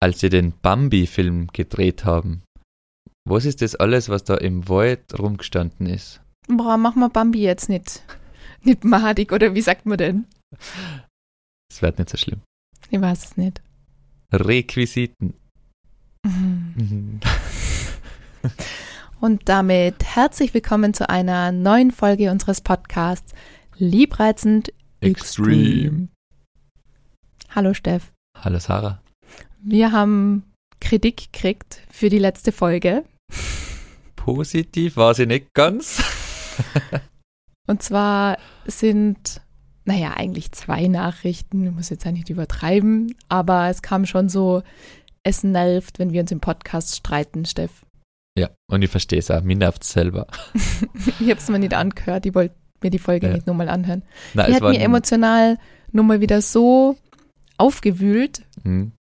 als sie den Bambi-Film gedreht haben, was ist das alles, was da im Wald rumgestanden ist? Boah, mach mal Bambi jetzt nicht. Nicht madig, oder wie sagt man denn? Es wird nicht so schlimm. Ich weiß es nicht. Requisiten. Mhm. Und damit herzlich willkommen zu einer neuen Folge unseres Podcasts Liebreizend Extreme. Extreme. Hallo Steff. Hallo Sarah. Wir haben Kritik gekriegt für die letzte Folge. Positiv war sie nicht ganz. Und zwar sind, naja, eigentlich zwei Nachrichten, ich muss jetzt ja nicht übertreiben, aber es kam schon so, es nervt, wenn wir uns im Podcast streiten, Steff. Ja, und ich verstehe es auch, mir nervt es selber. ich habe es mir nicht angehört, ich wollte mir die Folge ja. nicht nochmal anhören. Na, die hat mir emotional nur mal wieder so aufgewühlt. Mhm.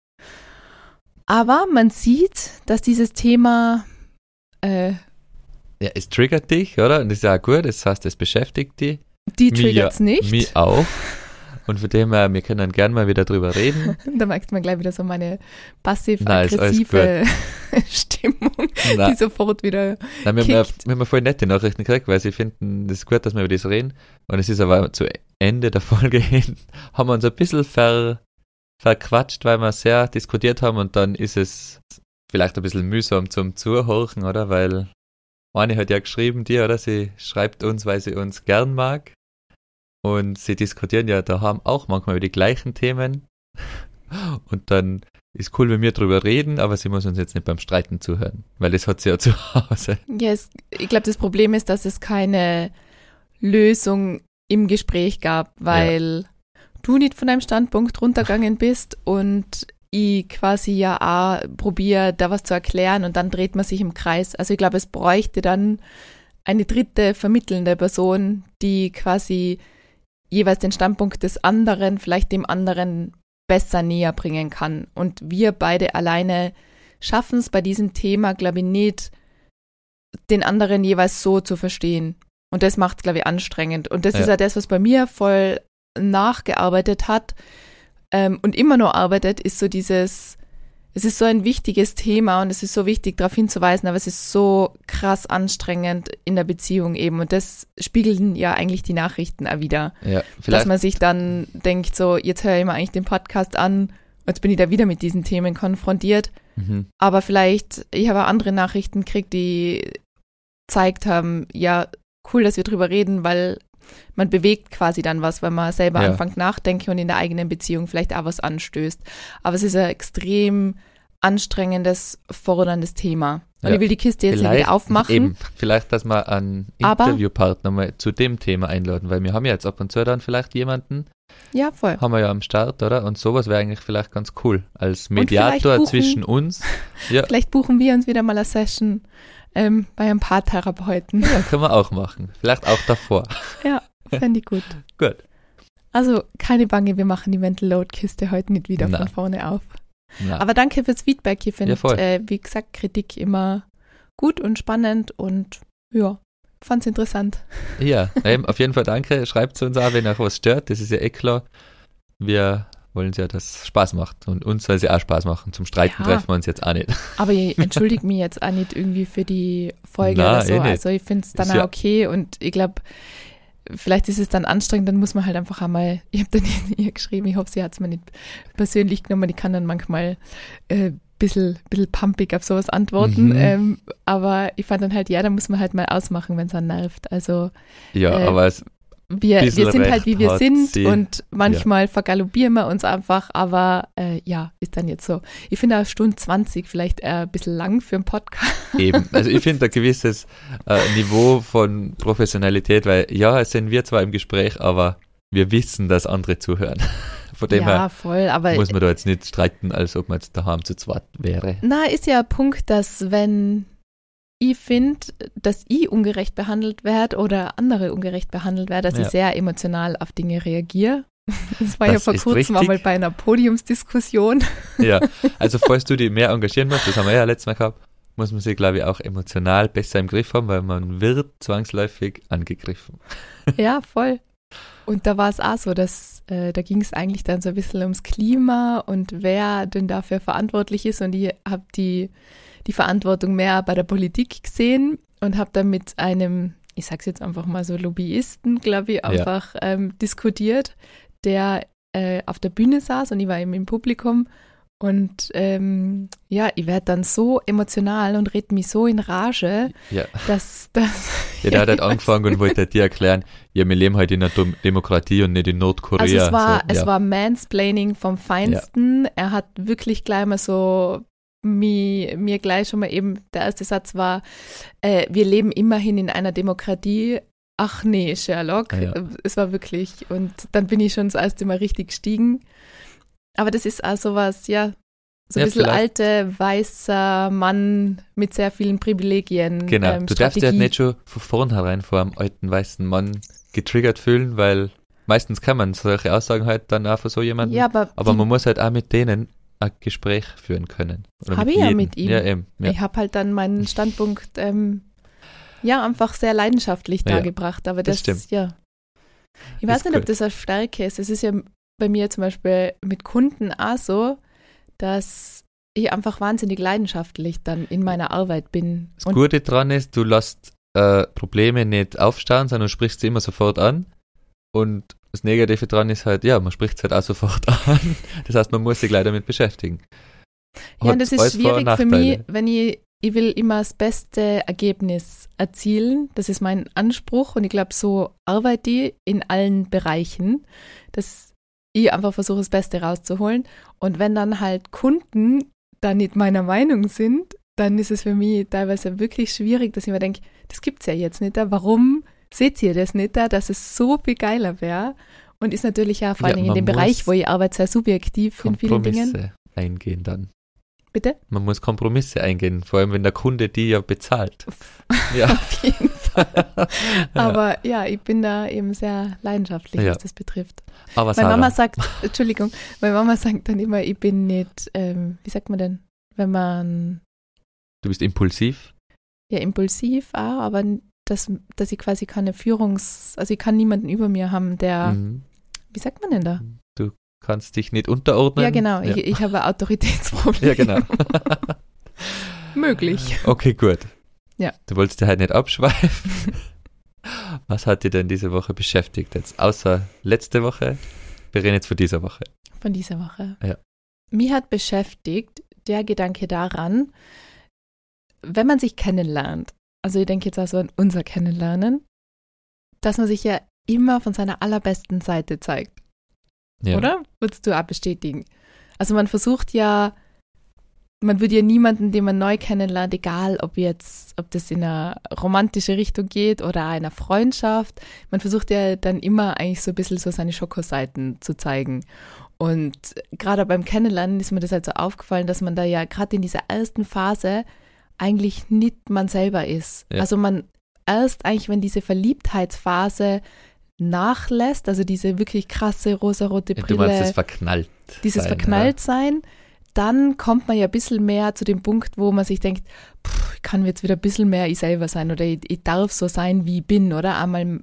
Aber man sieht, dass dieses Thema. Äh, ja, es triggert dich, oder? Und das ist ja gut, das heißt, es beschäftigt dich. Die triggert es nicht. Mich auch. Und von dem her, wir können dann gerne mal wieder drüber reden. da merkt man gleich wieder so meine passiv-aggressive Stimmung, Nein. die sofort wieder. Nein, wir, haben, wir haben voll nette Nachrichten gekriegt, weil sie finden, es ist gut, dass wir über das reden. Und es ist aber zu Ende der Folge hin, haben wir uns ein bisschen ver, verquatscht, weil wir sehr diskutiert haben und dann ist es vielleicht ein bisschen mühsam zum Zuhorchen, oder? Weil eine hat ja geschrieben, die, oder? Sie schreibt uns, weil sie uns gern mag. Und sie diskutieren ja daheim auch manchmal über die gleichen Themen. Und dann ist cool, wenn wir drüber reden, aber sie muss uns jetzt nicht beim Streiten zuhören, weil das hat sie ja zu Hause. Ja, es, ich glaube, das Problem ist, dass es keine Lösung im Gespräch gab, weil ja du nicht von deinem Standpunkt runtergegangen bist und ich quasi ja auch probiere, da was zu erklären und dann dreht man sich im Kreis. Also ich glaube, es bräuchte dann eine dritte vermittelnde Person, die quasi jeweils den Standpunkt des anderen, vielleicht dem anderen besser näher bringen kann. Und wir beide alleine schaffen es bei diesem Thema, glaube ich, nicht, den anderen jeweils so zu verstehen. Und das macht es, glaube ich, anstrengend. Und das ja. ist ja das, was bei mir voll nachgearbeitet hat ähm, und immer noch arbeitet, ist so dieses, es ist so ein wichtiges Thema und es ist so wichtig, darauf hinzuweisen, aber es ist so krass anstrengend in der Beziehung eben. Und das spiegeln ja eigentlich die Nachrichten auch wieder. Ja, dass man sich dann denkt, so, jetzt höre ich mir eigentlich den Podcast an, jetzt bin ich da wieder mit diesen Themen konfrontiert. Mhm. Aber vielleicht, ich habe auch andere Nachrichten gekriegt, die zeigt haben, ja, cool, dass wir drüber reden, weil man bewegt quasi dann was, wenn man selber ja. anfängt nachdenken und in der eigenen Beziehung vielleicht auch was anstößt. Aber es ist ein extrem anstrengendes, forderndes Thema. Und ja. ich will die Kiste jetzt wieder aufmachen. Eben, vielleicht, dass wir einen Interviewpartner mal zu dem Thema einladen, weil wir haben ja jetzt ab und zu dann vielleicht jemanden. Ja, voll. Haben wir ja am Start, oder? Und sowas wäre eigentlich vielleicht ganz cool. Als Mediator buchen, zwischen uns. Ja. Vielleicht buchen wir uns wieder mal eine Session ähm, bei ein paar Therapeuten. Ja, können wir auch machen. Vielleicht auch davor. Ja, fände ich gut. gut. Also keine Bange, wir machen die Mental Load Kiste heute nicht wieder Na. von vorne auf. Na. Aber danke fürs Feedback. Ich finde, ja, äh, wie gesagt, Kritik immer gut und spannend und ja, fand's interessant. Ja, auf jeden Fall danke. Schreibt zu uns auch, wenn euch was stört. Das ist ja eh klar. Wir wollen sie ja, dass es Spaß macht. Und uns soll sie auch Spaß machen. Zum Streiten ja, treffen wir uns jetzt auch nicht. Aber ich entschuldige mich jetzt auch nicht irgendwie für die Folge Na, oder so. Eh also ich finde es dann auch okay und ich glaube, vielleicht ist es dann anstrengend, dann muss man halt einfach einmal, ich habe dann ihr geschrieben, ich hoffe, sie hat es mir nicht persönlich genommen, ich kann dann manchmal äh, bisschen, bisschen pumpig auf sowas antworten. Mhm. Ähm, aber ich fand dann halt, ja, da muss man halt mal ausmachen, wenn es dann nervt. Also ja, äh, aber es wir, wir sind halt wie wir sind sie. und manchmal ja. vergaloppieren wir uns einfach, aber äh, ja, ist dann jetzt so. Ich finde eine Stunde 20 vielleicht äh, ein bisschen lang für einen Podcast. Eben, also ich finde ein gewisses äh, Niveau von Professionalität, weil ja, es sind wir zwar im Gespräch, aber wir wissen, dass andere zuhören. Von dem ja, her voll, aber muss man da jetzt nicht streiten, als ob man jetzt daheim zu zweit wäre. Na, ist ja ein Punkt, dass wenn ich finde, dass ich ungerecht behandelt werde oder andere ungerecht behandelt werden, dass ja. ich sehr emotional auf Dinge reagiere. Das war das ja vor kurzem mal bei einer Podiumsdiskussion. Ja, also falls du dich mehr engagieren musst, das haben wir ja letztes Mal gehabt, muss man sich, glaube ich, auch emotional besser im Griff haben, weil man wird zwangsläufig angegriffen. Ja, voll. Und da war es auch so, dass äh, da ging es eigentlich dann so ein bisschen ums Klima und wer denn dafür verantwortlich ist. Und ich habe die, die Verantwortung mehr bei der Politik gesehen und habe dann mit einem, ich sag's jetzt einfach mal so, Lobbyisten, glaube ich, einfach ja. ähm, diskutiert, der äh, auf der Bühne saß und ich war eben im Publikum und ähm, ja, ich werde dann so emotional und red mich so in Rage, ja. dass das. Ja, der hat halt angefangen und wollte dir erklären, ja, wir leben halt in einer Demokratie und nicht in Nordkorea. Also es war, so, es war Mansplaining vom Feinsten. Ja. Er hat wirklich gleich mal so mir, mir gleich schon mal eben, der erste Satz war, äh, wir leben immerhin in einer Demokratie. Ach nee, Sherlock. Ah, ja. Es war wirklich, und dann bin ich schon das erste Mal richtig gestiegen. Aber das ist auch sowas, ja, so ein ja, bisschen vielleicht. alte, weißer Mann mit sehr vielen Privilegien. Genau, ähm, du darfst dich halt nicht schon von vornherein vor einem alten weißen Mann getriggert fühlen, weil meistens kann man solche Aussagen halt dann auch von so jemandem. Ja, aber, aber man muss halt auch mit denen ein Gespräch führen können. Habe ich ja mit ihm. Ja, eben, ja. Ich habe halt dann meinen Standpunkt ähm, ja einfach sehr leidenschaftlich dargebracht. Aber das, das stimmt. ja. Ich weiß ist nicht, cool. ob das eine Stärke ist. Es ist ja bei mir zum Beispiel mit Kunden auch so, dass ich einfach wahnsinnig leidenschaftlich dann in meiner Arbeit bin. Das Gute daran ist, du lässt äh, Probleme nicht aufstauen, sondern sprichst sie immer sofort an. Und das Negative daran ist halt, ja, man spricht es halt auch sofort an. Das heißt, man muss sich gleich damit beschäftigen. ja, und das ist schwierig für mich, wenn ich, ich will immer das beste Ergebnis erzielen. Das ist mein Anspruch und ich glaube, so arbeite ich in allen Bereichen. Das ich einfach versuche, das Beste rauszuholen. Und wenn dann halt Kunden da nicht meiner Meinung sind, dann ist es für mich teilweise wirklich schwierig, dass ich mir denke, das gibt es ja jetzt nicht. Warum seht ihr das nicht da, dass es so viel geiler wäre? Und ist natürlich ja vor allem ja, in dem Bereich, wo ich arbeite, sehr subjektiv in vielen Dingen. eingehen dann. Bitte? Man muss Kompromisse eingehen, vor allem wenn der Kunde die ja bezahlt. ja. Auf jeden. Aber ja. ja, ich bin da eben sehr leidenschaftlich, ja. was das betrifft. Aber meine Mama sagt, Entschuldigung, meine Mama sagt dann immer, ich bin nicht, ähm, wie sagt man denn, wenn man. Du bist impulsiv? Ja, impulsiv auch, aber dass, dass ich quasi keine Führungs-, also ich kann niemanden über mir haben, der, mhm. wie sagt man denn da? Du kannst dich nicht unterordnen. Ja, genau, ja. Ich, ich habe Autoritätsprobleme. Ja, genau. Möglich. Okay, gut. Ja. Du wolltest dir halt nicht abschweifen. Was hat dir denn diese Woche beschäftigt jetzt? Außer letzte Woche? Wir reden jetzt von dieser Woche. Von dieser Woche. Ja. Mich hat beschäftigt der Gedanke daran, wenn man sich kennenlernt, also ich denke jetzt also an unser Kennenlernen, dass man sich ja immer von seiner allerbesten Seite zeigt. Ja. Oder? Würdest du auch bestätigen? Also man versucht ja man würde ja niemanden, den man neu kennenlernt, egal ob jetzt, ob das in eine romantische Richtung geht oder einer Freundschaft, man versucht ja dann immer eigentlich so ein bisschen so seine Schokoseiten zu zeigen. Und gerade beim Kennenlernen ist mir das halt so aufgefallen, dass man da ja gerade in dieser ersten Phase eigentlich nicht man selber ist. Ja. Also man erst eigentlich, wenn diese Verliebtheitsphase nachlässt, also diese wirklich krasse rosarote Brille. Du meinst das verknallt. Dieses sein, Verknalltsein. Ja dann kommt man ja ein bisschen mehr zu dem Punkt, wo man sich denkt, pff, ich kann jetzt wieder ein bisschen mehr ich selber sein oder ich, ich darf so sein, wie ich bin, oder? Einmal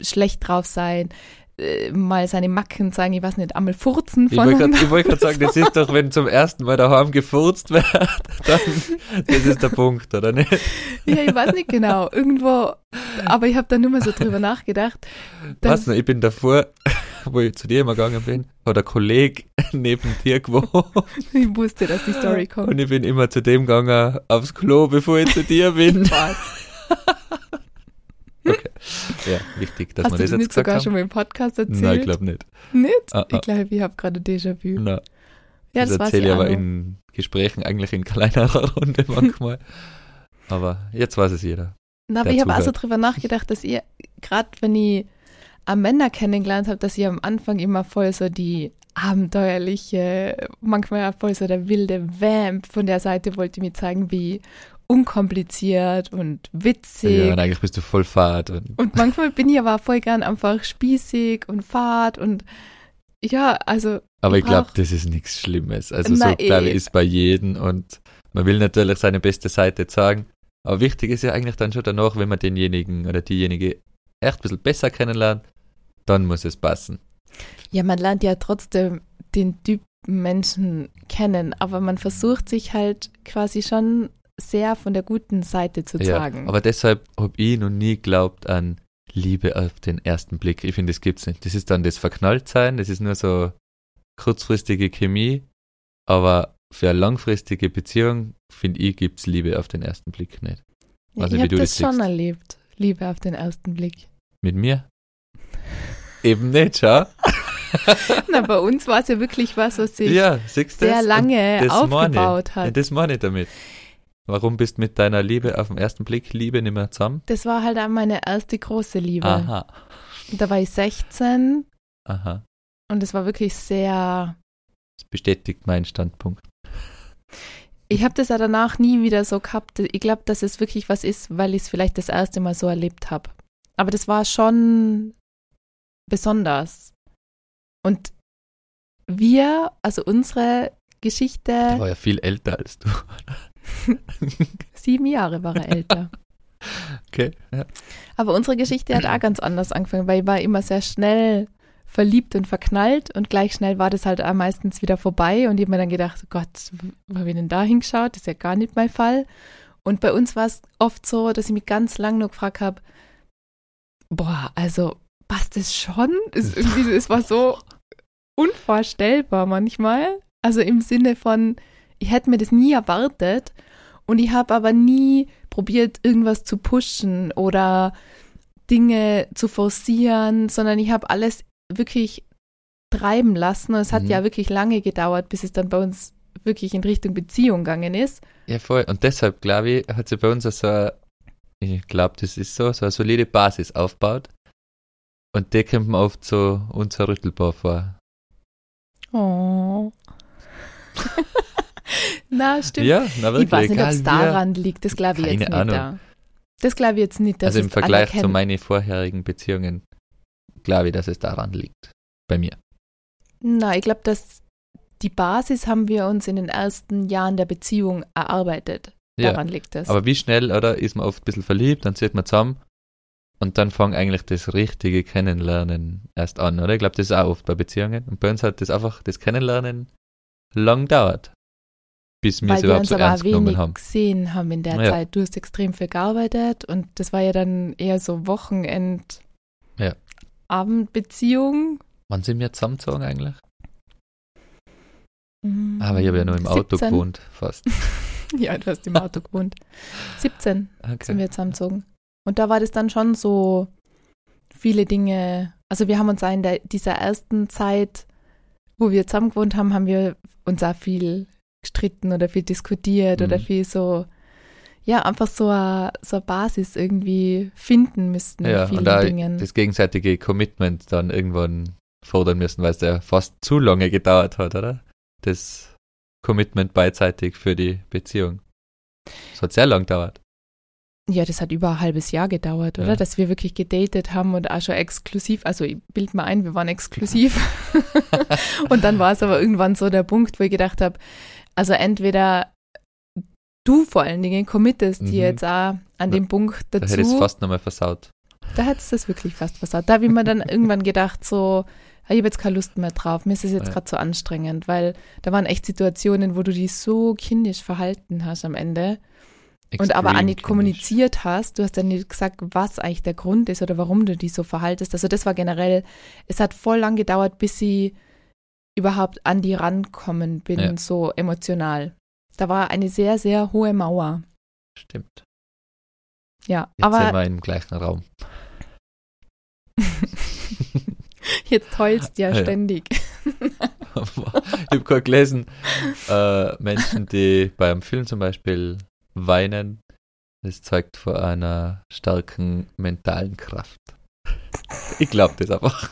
schlecht drauf sein, äh, mal seine Macken zeigen, ich weiß nicht, einmal furzen von Ich wollte wollt gerade sagen, das ist doch, wenn zum ersten Mal daheim gefurzt wird, dann, das ist der Punkt, oder nicht? Ja, ich weiß nicht genau, irgendwo, aber ich habe da nur mal so drüber nachgedacht. Was, ich bin davor wo ich zu dir immer gegangen bin, hat ein Kollege neben dir gewohnt. Ich wusste, dass die Story kommt. Und ich bin immer zu dem gegangen, aufs Klo, bevor ich zu dir bin. Was? okay. Ja, wichtig, dass Hast wir das, jetzt gesagt sogar haben. schon mal im Podcast erzählt? Nein, ich glaube nicht. Nicht? Ah, ah. Ich glaube, ich habe gerade Déjà-vu. Nein. Ja, das, das erzähle ich aber in Gesprächen eigentlich in kleinerer Runde manchmal. aber jetzt weiß es jeder. Na, aber ich habe also drüber nachgedacht, dass ihr, gerade wenn ich am Männer kennengelernt habe, dass ich am Anfang immer voll so die abenteuerliche, manchmal voll so der wilde Vamp von der Seite wollte mir zeigen, wie unkompliziert und witzig. Ja, und eigentlich bist du voll fad. Und, und manchmal bin ich aber voll gern einfach spießig und fad und ja, also. Aber ich, ich glaube, das ist nichts Schlimmes. Also na, so glaube ich eh. ist bei jedem und man will natürlich seine beste Seite zeigen. Aber wichtig ist ja eigentlich dann schon danach, wenn man denjenigen oder diejenige echt ein bisschen besser kennenlernt, dann muss es passen. Ja, man lernt ja trotzdem den Typ Menschen kennen, aber man versucht sich halt quasi schon sehr von der guten Seite zu zeigen. Ja, aber deshalb habe ich noch nie geglaubt an Liebe auf den ersten Blick. Ich finde, das gibt's nicht. Das ist dann das Verknalltsein, das ist nur so kurzfristige Chemie, aber für eine langfristige Beziehung, finde ich, gibt's Liebe auf den ersten Blick nicht. Ja, Also ich habe das das schon erlebt, Liebe auf den ersten Blick. Mit mir? Eben nicht, schau. Na, bei uns war es ja wirklich was, was sich Ja, sehr lange aufgebaut Ja, hat. das meine ich damit. Warum bist du mit deiner Liebe auf den ersten Blick Liebe nicht mehr zusammen? Das war halt auch meine erste große Liebe. Aha, Da war ich 16 aha. und es war wirklich sehr. Das bestätigt meinen Standpunkt. Ich habe das ja danach nie wieder so gehabt. Ich glaube, dass es wirklich was ist, weil ich es vielleicht das erste Mal so erlebt habe. Aber das war schon besonders. Und wir, also unsere Der Geschichte, war ja viel älter als du. sieben Jahre war er älter. Okay. Ja. Aber unsere Geschichte hat auch ganz anders angefangen, weil ich war immer sehr schnell verliebt und verknallt und gleich schnell war das halt auch meistens wieder vorbei und ich habe mir dann gedacht, oh Gott, wo habe ich denn da hingeschaut? Das ist ja gar nicht mein Fall. Und bei uns war es oft so, dass ich mich ganz lang nur gefragt habe, boah, also passt das schon? Ist irgendwie, es war so unvorstellbar manchmal. Also im Sinne von, ich hätte mir das nie erwartet und ich habe aber nie probiert, irgendwas zu pushen oder Dinge zu forcieren, sondern ich habe alles wirklich treiben lassen. Und es hat Mhm. ja wirklich lange gedauert, bis es dann bei uns wirklich in Richtung Beziehung gegangen ist. ja, voll. Und deshalb, glaube ich, hat sie bei uns so eine, ich glaube, das ist so, so eine solide Basis aufgebaut. Und die kommt mir oft so unzerrüttelbar vor. Oh. Na, stimmt. Ja, na wirklich. ich weiß nicht, ob es daran liegt. Das glaube ich jetzt nicht. Ahnung. Da. Das glaube ich jetzt nicht. Also im Vergleich zu meinen vorherigen Beziehungen glaube ich, dass es daran liegt. Bei mir. Na, ich glaube, dass die Basis haben wir uns in den ersten Jahren der Beziehung erarbeitet. Ja. Daran liegt es. Aber wie schnell, oder, ist man oft ein bisschen verliebt, dann zieht man zusammen und dann fängt eigentlich das richtige Kennenlernen erst an, oder? Ich glaube, das ist auch oft bei Beziehungen. Und bei uns hat das einfach, das Kennenlernen lang dauert, bis wir weil es wir überhaupt uns so ernst genommen wenig haben. gesehen haben in der Ja. Zeit. Du hast extrem viel gearbeitet und das war ja dann eher so Wochenend Ja. Abendbeziehung. Wann sind wir zusammengezogen eigentlich? Mhm. Aber ich habe ja nur im Auto 17. gewohnt, fast. Ja, du hast im Auto gewohnt. 17 sind Okay. wir zusammengezogen. Und da war das dann schon so viele Dinge. Also wir haben uns auch in der, dieser ersten Zeit, wo wir zusammen gewohnt haben, haben wir uns auch viel gestritten oder viel diskutiert oder Mhm. viel so, ja, einfach so eine, so eine Basis irgendwie finden müssten Ja, in vielen und da Dingen. das gegenseitige Commitment dann irgendwann fordern müssen, weil es ja fast zu lange gedauert hat, oder? Das Commitment beidseitig für die Beziehung. Es hat sehr lang gedauert. Ja, das hat über ein halbes Jahr gedauert, oder? Ja. Dass wir wirklich gedatet haben und auch schon exklusiv, also ich bild mal ein, wir waren exklusiv. und dann war es aber irgendwann so der Punkt, wo ich gedacht habe, also entweder du vor allen Dingen committest Mhm. hier jetzt auch an dem Punkt Da hätte es dazu. fast nochmal versaut. Da hättest du das wirklich fast versaut. Da habe ich mir dann irgendwann gedacht, so, ah, ich habe jetzt keine Lust mehr drauf, mir ist es jetzt Ja. gerade so anstrengend, weil da waren echt Situationen, wo du dich so kindisch verhalten hast am Ende und aber auch Extrem nicht kommuniziert hast. Du hast dann nicht gesagt, was eigentlich der Grund ist oder warum du dich so verhaltest. Also das war generell, es hat voll lang gedauert, bis ich überhaupt an die rankommen bin, Ja. so emotional. Da war eine sehr, sehr hohe Mauer. Stimmt. Ja, Jetzt sind aber wir im gleichen Raum. jetzt heulst du ja Ja. ständig. ich habe gerade gelesen, äh, Menschen, die beim Film zum Beispiel weinen, das zeugt von einer starken mentalen Kraft. Ich glaube das einfach.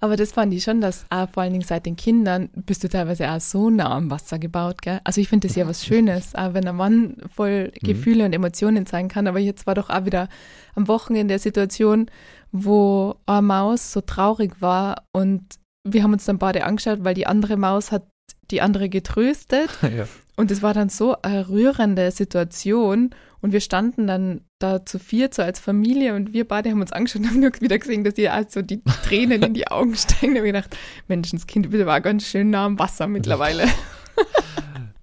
Aber das fand ich schon, dass auch vor allen Dingen seit den Kindern bist du teilweise auch so nah am Wasser gebaut, gell? Also ich finde das ja was Schönes, auch wenn ein Mann voll Mhm. Gefühle und Emotionen zeigen kann. Aber jetzt war doch auch wieder am Wochenende der Situation, wo eine Maus so traurig war und wir haben uns dann beide angeschaut, weil die andere Maus hat die andere getröstet ja. Und es war dann so eine rührende Situation Und wir standen dann da zu viert, so als Familie, und wir beide haben uns angeschaut und haben nur wieder gesehen, dass ihr also die Tränen in die Augen steigen. Da habe ich gedacht, Menschenskind, bitte war ganz schön nah am Wasser mittlerweile.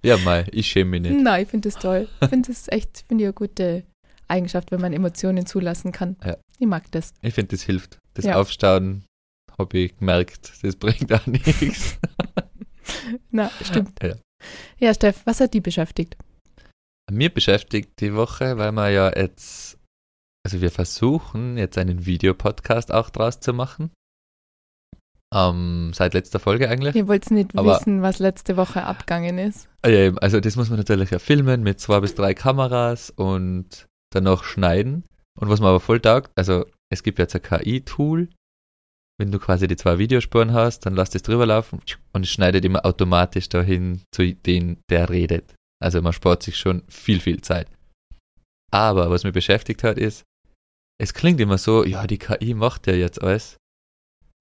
Ja, mal, ich schäme mich nicht. Nein, ich finde das toll. Ich finde das echt, finde ich eine gute Eigenschaft, wenn man Emotionen zulassen kann. Ja. Ich mag das. Ich finde, das hilft. Das Ja. Aufstauen habe ich gemerkt, das bringt auch nichts. Na, stimmt. Ja. Ja, Steff, was hat die beschäftigt? Mir beschäftigt die Woche, weil wir ja jetzt, also wir versuchen jetzt einen Videopodcast auch draus zu machen. Ähm, seit letzter Folge eigentlich. Ihr wollt nicht Aber- wissen, was letzte Woche abgegangen ist. Ja, Also das muss man natürlich ja filmen mit zwei bis drei Kameras und dann noch schneiden. Und was mir aber voll taugt, also es gibt jetzt ein KI-Tool, wenn du quasi die zwei Videospuren hast, dann lass das drüber laufen und es schneidet immer automatisch dahin zu dem, der redet. Also man spart sich schon viel, viel Zeit. Aber was mich beschäftigt hat, ist, es klingt immer so, ja, die KI macht ja jetzt alles.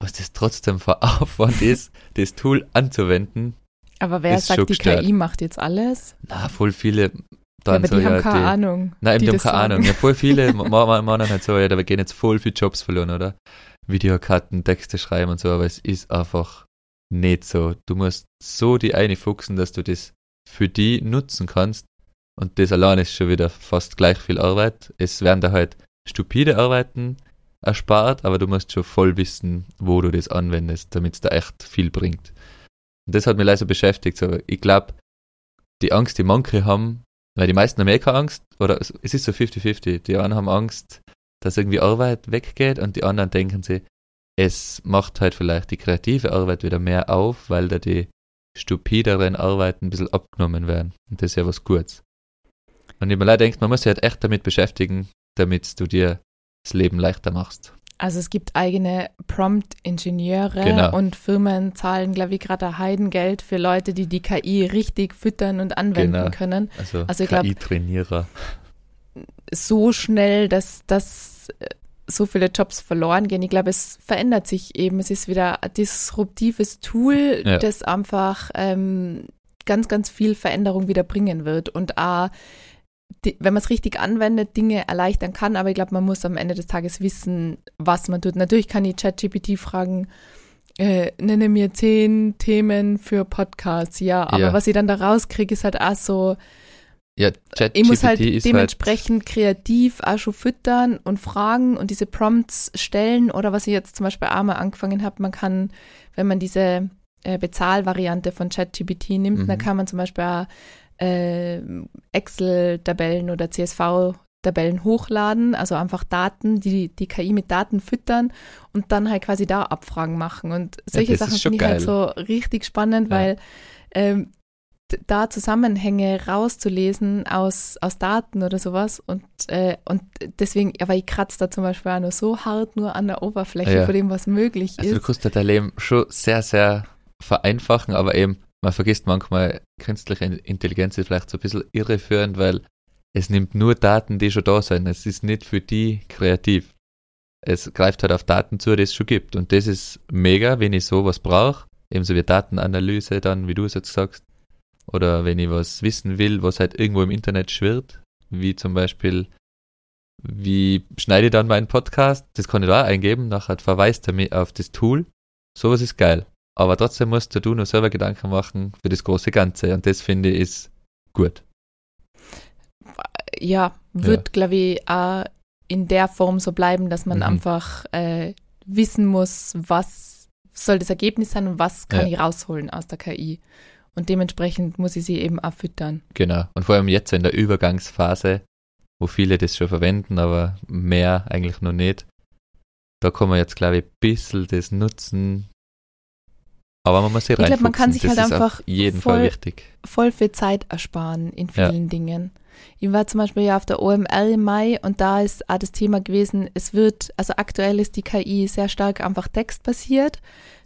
Was das trotzdem für Aufwand ist, das Tool anzuwenden. Aber wer sagt, die gestört. KI macht jetzt alles? Na, voll viele Ja, dann aber so, die haben ja, keine die, Ahnung. Nein, die eben, die haben keine sagen. Ahnung. Ja, voll viele ma- ma- meinen halt so, ja, da gehen jetzt voll viele Jobs verloren, oder? Videokarten, Texte schreiben und so, aber es ist einfach nicht so. Du musst so die eine fuchsen, dass du das für die nutzen kannst. Und das allein ist schon wieder fast gleich viel Arbeit. Es werden da halt stupide Arbeiten erspart, aber du musst schon voll wissen, wo du das anwendest, damit es da echt viel bringt. Und das hat mich leider so beschäftigt. So, ich glaube, die Angst, die manche haben, weil die meisten haben eh keine Angst, oder es es ist so 50-50. Die einen haben Angst, dass irgendwie Arbeit weggeht und die anderen denken sich, es macht halt vielleicht die kreative Arbeit wieder mehr auf, weil da die stupideren Arbeiten ein bisschen abgenommen werden. Und das ist ja was Gutes. Und ich mir leider denkt, man muss sich halt echt damit beschäftigen, damit du dir das Leben leichter machst. Also es gibt eigene Prompt-Ingenieure Genau. und Firmen zahlen, glaube ich, gerade Heidengeld für Leute, die die KI richtig füttern und anwenden Genau. können. Also, Also KI-Trainierer. So schnell, dass, dass äh, so viele Jobs verloren gehen. Ich glaube, es verändert sich eben. Es ist wieder ein disruptives Tool, Ja. das einfach ähm, ganz, ganz viel Veränderung wieder bringen wird und auch die, wenn man es richtig anwendet, Dinge erleichtern kann, aber ich glaube, man muss am Ende des Tages wissen, was man tut. Natürlich kann ich ChatGPT fragen, äh, nenne mir zehn Themen für Podcasts, ja, aber Ja. was ich dann da rauskriege, ist halt auch so, Ja, ich muss halt halt, dementsprechend kreativ auch schon füttern und fragen und diese Prompts stellen oder was ich jetzt zum Beispiel auch mal angefangen habe, man kann, wenn man diese äh, Bezahlvariante von ChatGPT nimmt, Mhm. dann kann man zum Beispiel auch äh, Excel-Tabellen oder CSV-Tabellen hochladen, also einfach Daten, die die KI mit Daten füttern und dann halt quasi da Abfragen machen. Und solche ist Sachen finde ich halt so richtig spannend, Ja. weil ähm, da Zusammenhänge rauszulesen aus, aus Daten oder sowas und, äh, und deswegen, aber ich kratze da zum Beispiel auch nur so hart nur an der Oberfläche Ja. von dem, was möglich also du ist. kannst dein Leben schon sehr, sehr vereinfachen, aber eben, man vergisst manchmal, künstliche Intelligenz ist vielleicht so ein bisschen irreführend, weil es nimmt nur Daten, die schon da sind. Es ist nicht für die kreativ. Es greift halt auf Daten zu, die es schon gibt. Und das ist mega, wenn ich sowas brauche. Ebenso wie Datenanalyse dann, wie du es jetzt sagst. Oder wenn ich was wissen will, was halt irgendwo im Internet schwirrt. Wie zum Beispiel, wie schneide ich dann meinen Podcast? Das kann ich da auch eingeben. Nachher verweist er mich auf das Tool. Sowas ist geil. Aber trotzdem musst du nur selber Gedanken machen für das große Ganze. Und das finde ich ist gut. Ja, wird, glaube ich, auch in der Form so bleiben, dass man Mhm. einfach äh, wissen muss, was soll das Ergebnis sein und was kann Ja. ich rausholen aus der KI. Und dementsprechend muss ich sie eben auch füttern. Genau. Und vor allem jetzt in der Übergangsphase, wo viele das schon verwenden, aber mehr eigentlich noch nicht. Da kann man jetzt, glaube ich, ein bisschen das nutzen. Aber man muss sich Ich glaub, man kann sich das halt einfach voll- wichtig. voll viel Zeit ersparen in Ja. vielen Dingen. Ich war zum Beispiel ja auf der OML im Mai und da ist auch das Thema gewesen, es wird, also aktuell ist die KI sehr stark einfach textbasiert.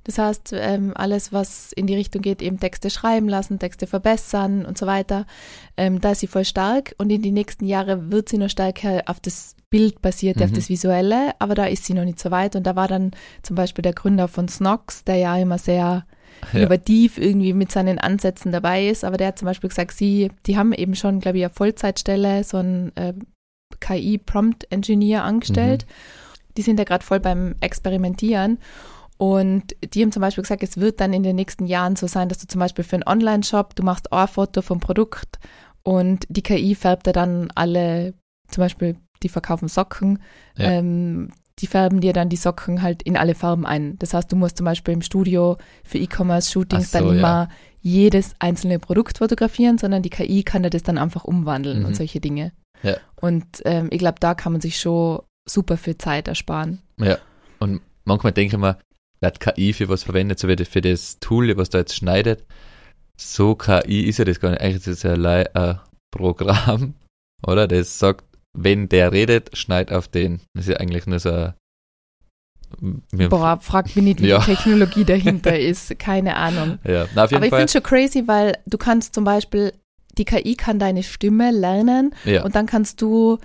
Das heißt, ähm, alles, was in die Richtung geht, eben Texte schreiben lassen, Texte verbessern und so weiter, ähm, da ist sie voll stark und in die nächsten Jahre wird sie noch stärker auf das Bild basiert, auf Mhm. das Visuelle, aber da ist sie noch nicht so weit und da war dann zum Beispiel der Gründer von Snox, der ja immer sehr. Innovativ irgendwie mit seinen Ansätzen dabei ist. Aber der hat zum Beispiel gesagt, sie, die haben eben schon, glaube ich, eine Vollzeitstelle, so ein äh, KI Prompt Engineer angestellt. Mhm. Die sind ja gerade voll beim Experimentieren. Und die haben zum Beispiel gesagt, es wird dann in den nächsten Jahren so sein, dass du zum Beispiel für einen Online-Shop, du machst ein Foto vom Produkt und die KI färbt dir dann alle, zum Beispiel, die verkaufen Socken, Ja. ähm, die färben dir dann die Socken halt in alle Farben ein. Das heißt, du musst zum Beispiel im Studio für E-Commerce-Shootings so, dann ja. immer jedes einzelne Produkt fotografieren, sondern die KI kann dir das dann einfach umwandeln Mhm. und solche Dinge. Ja. Und ähm, ich glaube, da kann man sich schon super viel Zeit ersparen. Ja. Und manchmal denke ich mir, wird KI für was verwendet, so wie für das Tool, was da jetzt schneidet. So KI ist ja das gar nicht. Eigentlich ist es ja allein ein Programm, oder? Das sagt, wenn der redet, schneid auf den. Das ist ja eigentlich nur so Boah, frag mich nicht, wie Ja. die Technologie dahinter ist. Keine Ahnung. Ja, na, auf jeden Aber ich finde schon crazy, weil du kannst zum Beispiel, die KI kann deine Stimme lernen Ja, und dann kannst du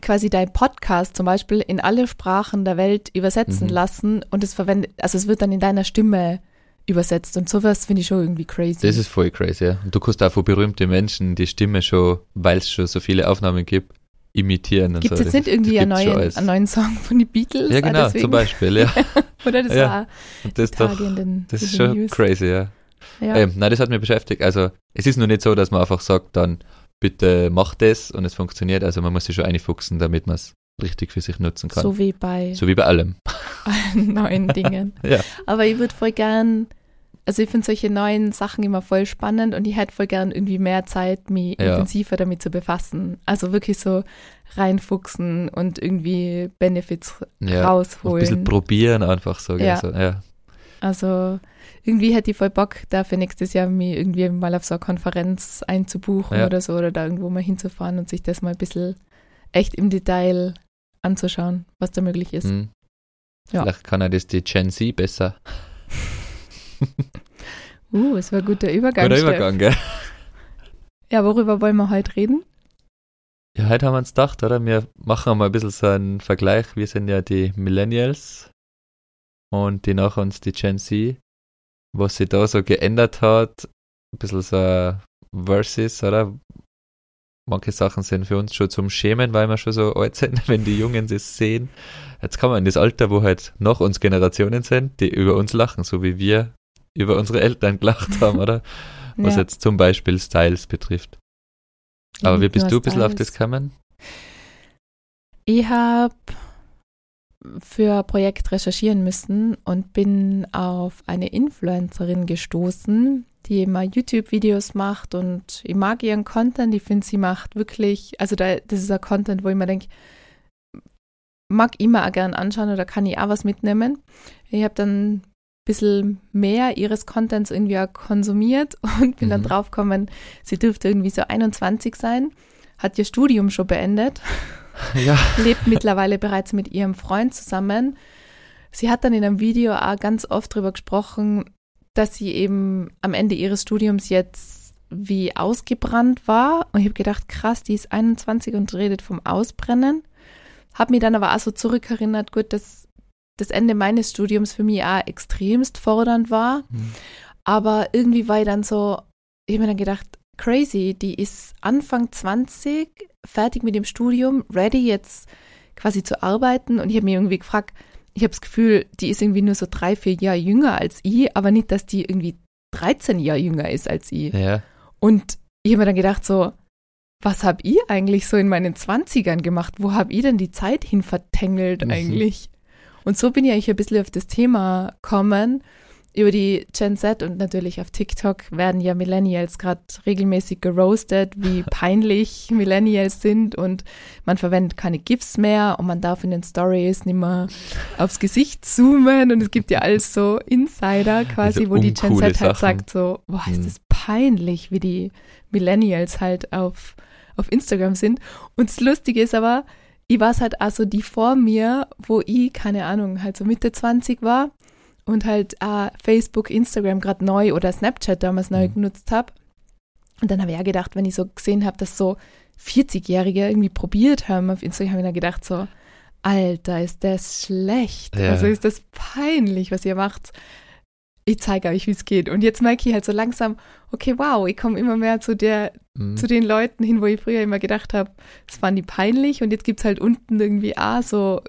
quasi dein Podcast zum Beispiel in alle Sprachen der Welt übersetzen Mhm. lassen und es verwendet, also es wird dann in deiner Stimme übersetzt und sowas finde ich schon irgendwie crazy. das ist voll crazy, ja. Und du kannst auch von berühmten Menschen die Stimme schon, weil es schon so viele Aufnahmen gibt, imitieren und Gibt es so. jetzt Das- nicht irgendwie einen neuen, einen neuen Song von den Beatles? Ja, Ah, genau, deswegen? zum Beispiel, ja. Oder das Ja, war das ist doch, in den, das ist schon News. crazy, ja. Ja. Ähm, nein, das hat mich beschäftigt. Also, es ist nur nicht so, dass man einfach sagt, dann bitte mach das und es funktioniert. Also, man muss sich schon einfuchsen, damit man es richtig für sich nutzen kann. So, so wie bei wie bei allem. allen neuen Dingen. Ja. Aber ich würde voll gern, also ich finde solche neuen Sachen immer voll spannend und ich hätte voll gern irgendwie mehr Zeit, mich Ja. intensiver damit zu befassen. Also wirklich so reinfuchsen und irgendwie Benefits Ja. Ein bisschen rausholen. probieren einfach so. Ja. so. ja. Also irgendwie hätte ich voll Bock, dafür nächstes Jahr mich irgendwie mal auf so eine Konferenz einzubuchen Ja. oder so oder da irgendwo mal hinzufahren und sich das mal ein bisschen echt im Detail anzuschauen, was da möglich ist. Hm. Ja. Vielleicht kann er das die Gen Z besser. Uh, es war ein guter Übergang. Guter Steff. Übergang, gell? Ja, worüber wollen wir heute reden? Ja, heute haben wir uns gedacht, oder? Wir machen mal ein bisschen so einen Vergleich. Wir sind ja die Millennials und die nach uns die Gen Z. Was sich da so geändert hat, ein bisschen so Versus, oder? Manche Sachen sind für uns schon zum Schämen, weil wir schon so alt sind, wenn die Jungen das sehen. Jetzt kommen wir in das Alter, wo halt nach uns Generationen sind, die über uns lachen, so wie wir über unsere Eltern gelacht haben, oder? Was Ja. jetzt zum Beispiel Styles betrifft. Aber wie Nicht bist du ein bisschen auf das gekommen? Ich habe für ein Projekt recherchieren müssen und bin auf eine Influencerin gestoßen, die immer YouTube-Videos macht und ich mag ihren Content. Ich finde, sie macht wirklich, also da, das ist ein Content, wo ich mir denke, mag ich mir auch gern anschauen oder kann ich auch was mitnehmen. Ich habe dann bisschen mehr ihres Contents irgendwie auch konsumiert und bin dann Mhm. draufgekommen, sie dürfte irgendwie so 21 sein, hat ihr Studium schon beendet Ja. lebt mittlerweile bereits mit ihrem Freund zusammen. Sie hat dann in einem Video auch ganz oft darüber gesprochen, dass sie eben am Ende ihres Studiums jetzt wie ausgebrannt war. Und ich habe gedacht, krass, die ist 21 und redet vom Ausbrennen. Habe mir dann aber auch so zurückerinnert, gut, dass das Ende meines Studiums für mich auch extremst fordernd war. Hm. Aber irgendwie war ich dann so, ich habe mir dann gedacht, crazy, die ist Anfang 20, fertig mit dem Studium, ready jetzt quasi zu arbeiten. Und ich habe mir irgendwie gefragt, ich habe das Gefühl, die ist irgendwie nur so drei, vier Jahre jünger als ich, aber nicht, dass die irgendwie 13 Jahre jünger ist als ich. Ja. Und ich habe mir dann gedacht, so, was habe ich eigentlich so in meinen 20ern gemacht? Wo habe ich denn die Zeit hin vertängelt Mhm. eigentlich? Und so bin ich eigentlich ein bisschen auf das Thema kommen. Über die Gen Z und natürlich auf TikTok werden ja Millennials gerade regelmäßig geroastet, wie peinlich Millennials sind und man verwendet keine GIFs mehr und man darf in den Stories nicht mehr aufs Gesicht zoomen und es gibt ja alles so Insider quasi, Diese wo die Gen Z halt Sachen. sagt so, boah, ist Hm. das peinlich, wie die Millennials halt auf, auf Instagram sind. Und das Lustige ist aber, ich war es halt also die vor mir, wo ich, keine Ahnung, halt so Mitte 20 war und halt äh, Facebook, Instagram gerade neu oder Snapchat damals neu Mhm. genutzt habe. Und dann habe ich ja gedacht, wenn ich so gesehen habe, dass so 40-Jährige irgendwie probiert haben auf Instagram, habe ich dann gedacht so, Alter, ist das schlecht. Ja. Also ist das peinlich, was ihr macht. Ich zeige euch, wie es geht. Und jetzt merke ich halt so langsam, okay, wow, ich komme immer mehr zu der, Mhm. zu den Leuten hin, wo ich früher immer gedacht habe, das fanden die peinlich. Und jetzt gibt's halt unten irgendwie ah, so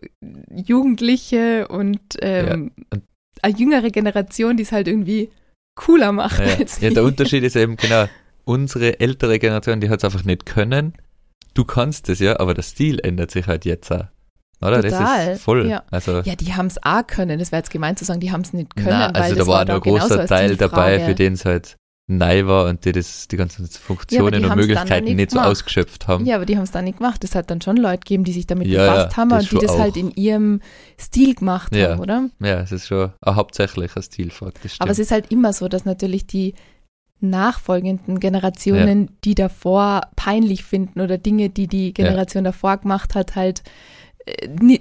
Jugendliche und ähm, und- eine jüngere Generation, die es halt irgendwie cooler macht Ja, als ja, ich. der Unterschied ist eben genau, unsere ältere Generation, die hat es einfach nicht können. Du kannst es ja, aber der Stil ändert sich halt jetzt auch. Oder? Das Total, ist voll. ja. Also, Ja, die haben es auch können. Das wäre jetzt gemein zu sagen, die haben es nicht können, na, weil also das da war da nur ein großer Teil dabei, für den es halt neu war und die das, die ganzen Funktionen und haben's dann Möglichkeiten nicht nicht so ausgeschöpft haben. Ja, aber die haben es dann nicht gemacht. Es hat dann schon Leute gegeben, die sich damit Ja, befasst ja, haben das und die das halt auch. in ihrem Stil gemacht Ja. haben, oder? Ja, es ist schon ein hauptsächlicher. Das stimmt. Aber es ist halt immer so, dass natürlich die nachfolgenden Generationen, die davor peinlich finden oder Dinge, die die Generation davor gemacht hat, halt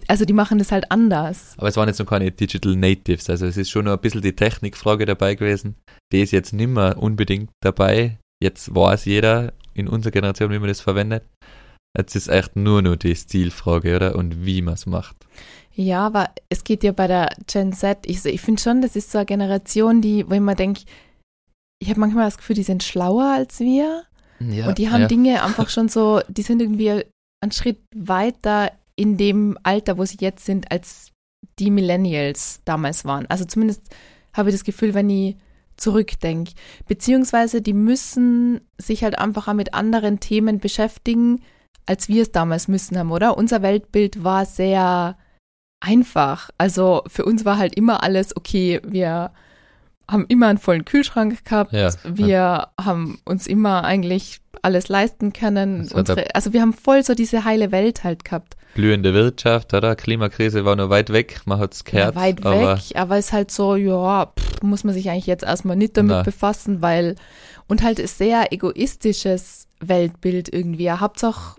also die machen das halt anders. Aber es waren jetzt noch keine Digital Natives, also es ist schon noch ein bisschen die Technikfrage dabei gewesen. Die ist jetzt nicht mehr unbedingt dabei. Jetzt weiß jeder in unserer Generation, wie man das verwendet. Jetzt ist echt nur noch die Stilfrage, oder? Und wie man es macht. Ja, aber es geht ja bei der Gen Z, ich, ich finde schon, das ist so eine Generation, die, wo ich mir denke, ich habe manchmal das Gefühl, die sind schlauer als wir. Ja, Und die haben ja. Dinge einfach schon so, die sind irgendwie einen Schritt weiter in dem Alter, wo sie jetzt sind, als die Millennials damals waren. Also zumindest habe ich das Gefühl, wenn ich zurückdenke. Beziehungsweise die müssen sich halt einfach mit anderen Themen beschäftigen, als wir es damals müssen haben, oder? Unser Weltbild war sehr einfach. Also für uns war halt immer alles, okay, wir haben immer einen vollen Kühlschrank gehabt, Ja. wir haben uns immer eigentlich alles leisten können. Unsere, also wir haben voll so diese heile Welt halt gehabt. Blühende Wirtschaft, oder? Klimakrise war noch weit weg, man hat es gehört. ja, weit aber weg, aber es ist halt so, ja, pff, muss man sich eigentlich jetzt erstmal nicht damit Na. befassen, weil, und halt ein sehr egoistisches Weltbild irgendwie. Ja, Hauptsache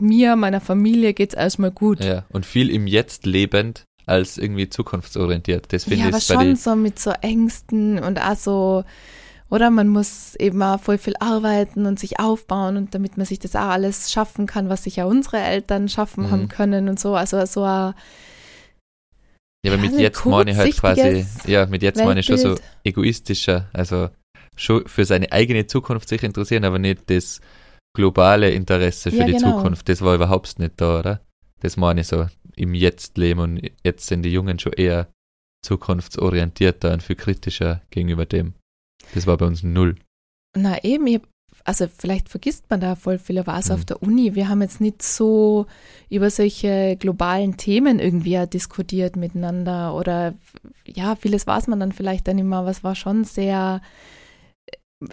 mir, meiner Familie geht's erstmal gut. Ja, und viel im Jetzt lebend als irgendwie zukunftsorientiert. Das finde ja, ich aber schon so mit so Ängsten und auch so, oder man muss eben auch voll viel arbeiten und sich aufbauen und damit man sich das auch alles schaffen kann, was sich ja unsere Eltern schaffen Mhm. haben können und so. Also so ein Ja, aber Ja, mit jetzt meine ich halt quasi, ja, mit jetzt meine ich schon so egoistischer, also schon für seine eigene Zukunft sich interessieren, aber nicht das globale Interesse für Ja, die genau. Zukunft. Das war überhaupt nicht da, oder? Das meine ich so im Jetzt leben und jetzt sind die Jungen schon eher zukunftsorientierter und viel kritischer gegenüber dem. Das war bei uns null. Na eben, ich also vielleicht vergisst man da voll viel, also Mhm. auf der Uni, wir haben jetzt nicht so über solche globalen Themen irgendwie diskutiert miteinander oder ja, vieles weiß man dann vielleicht dann immer, aber es war schon sehr,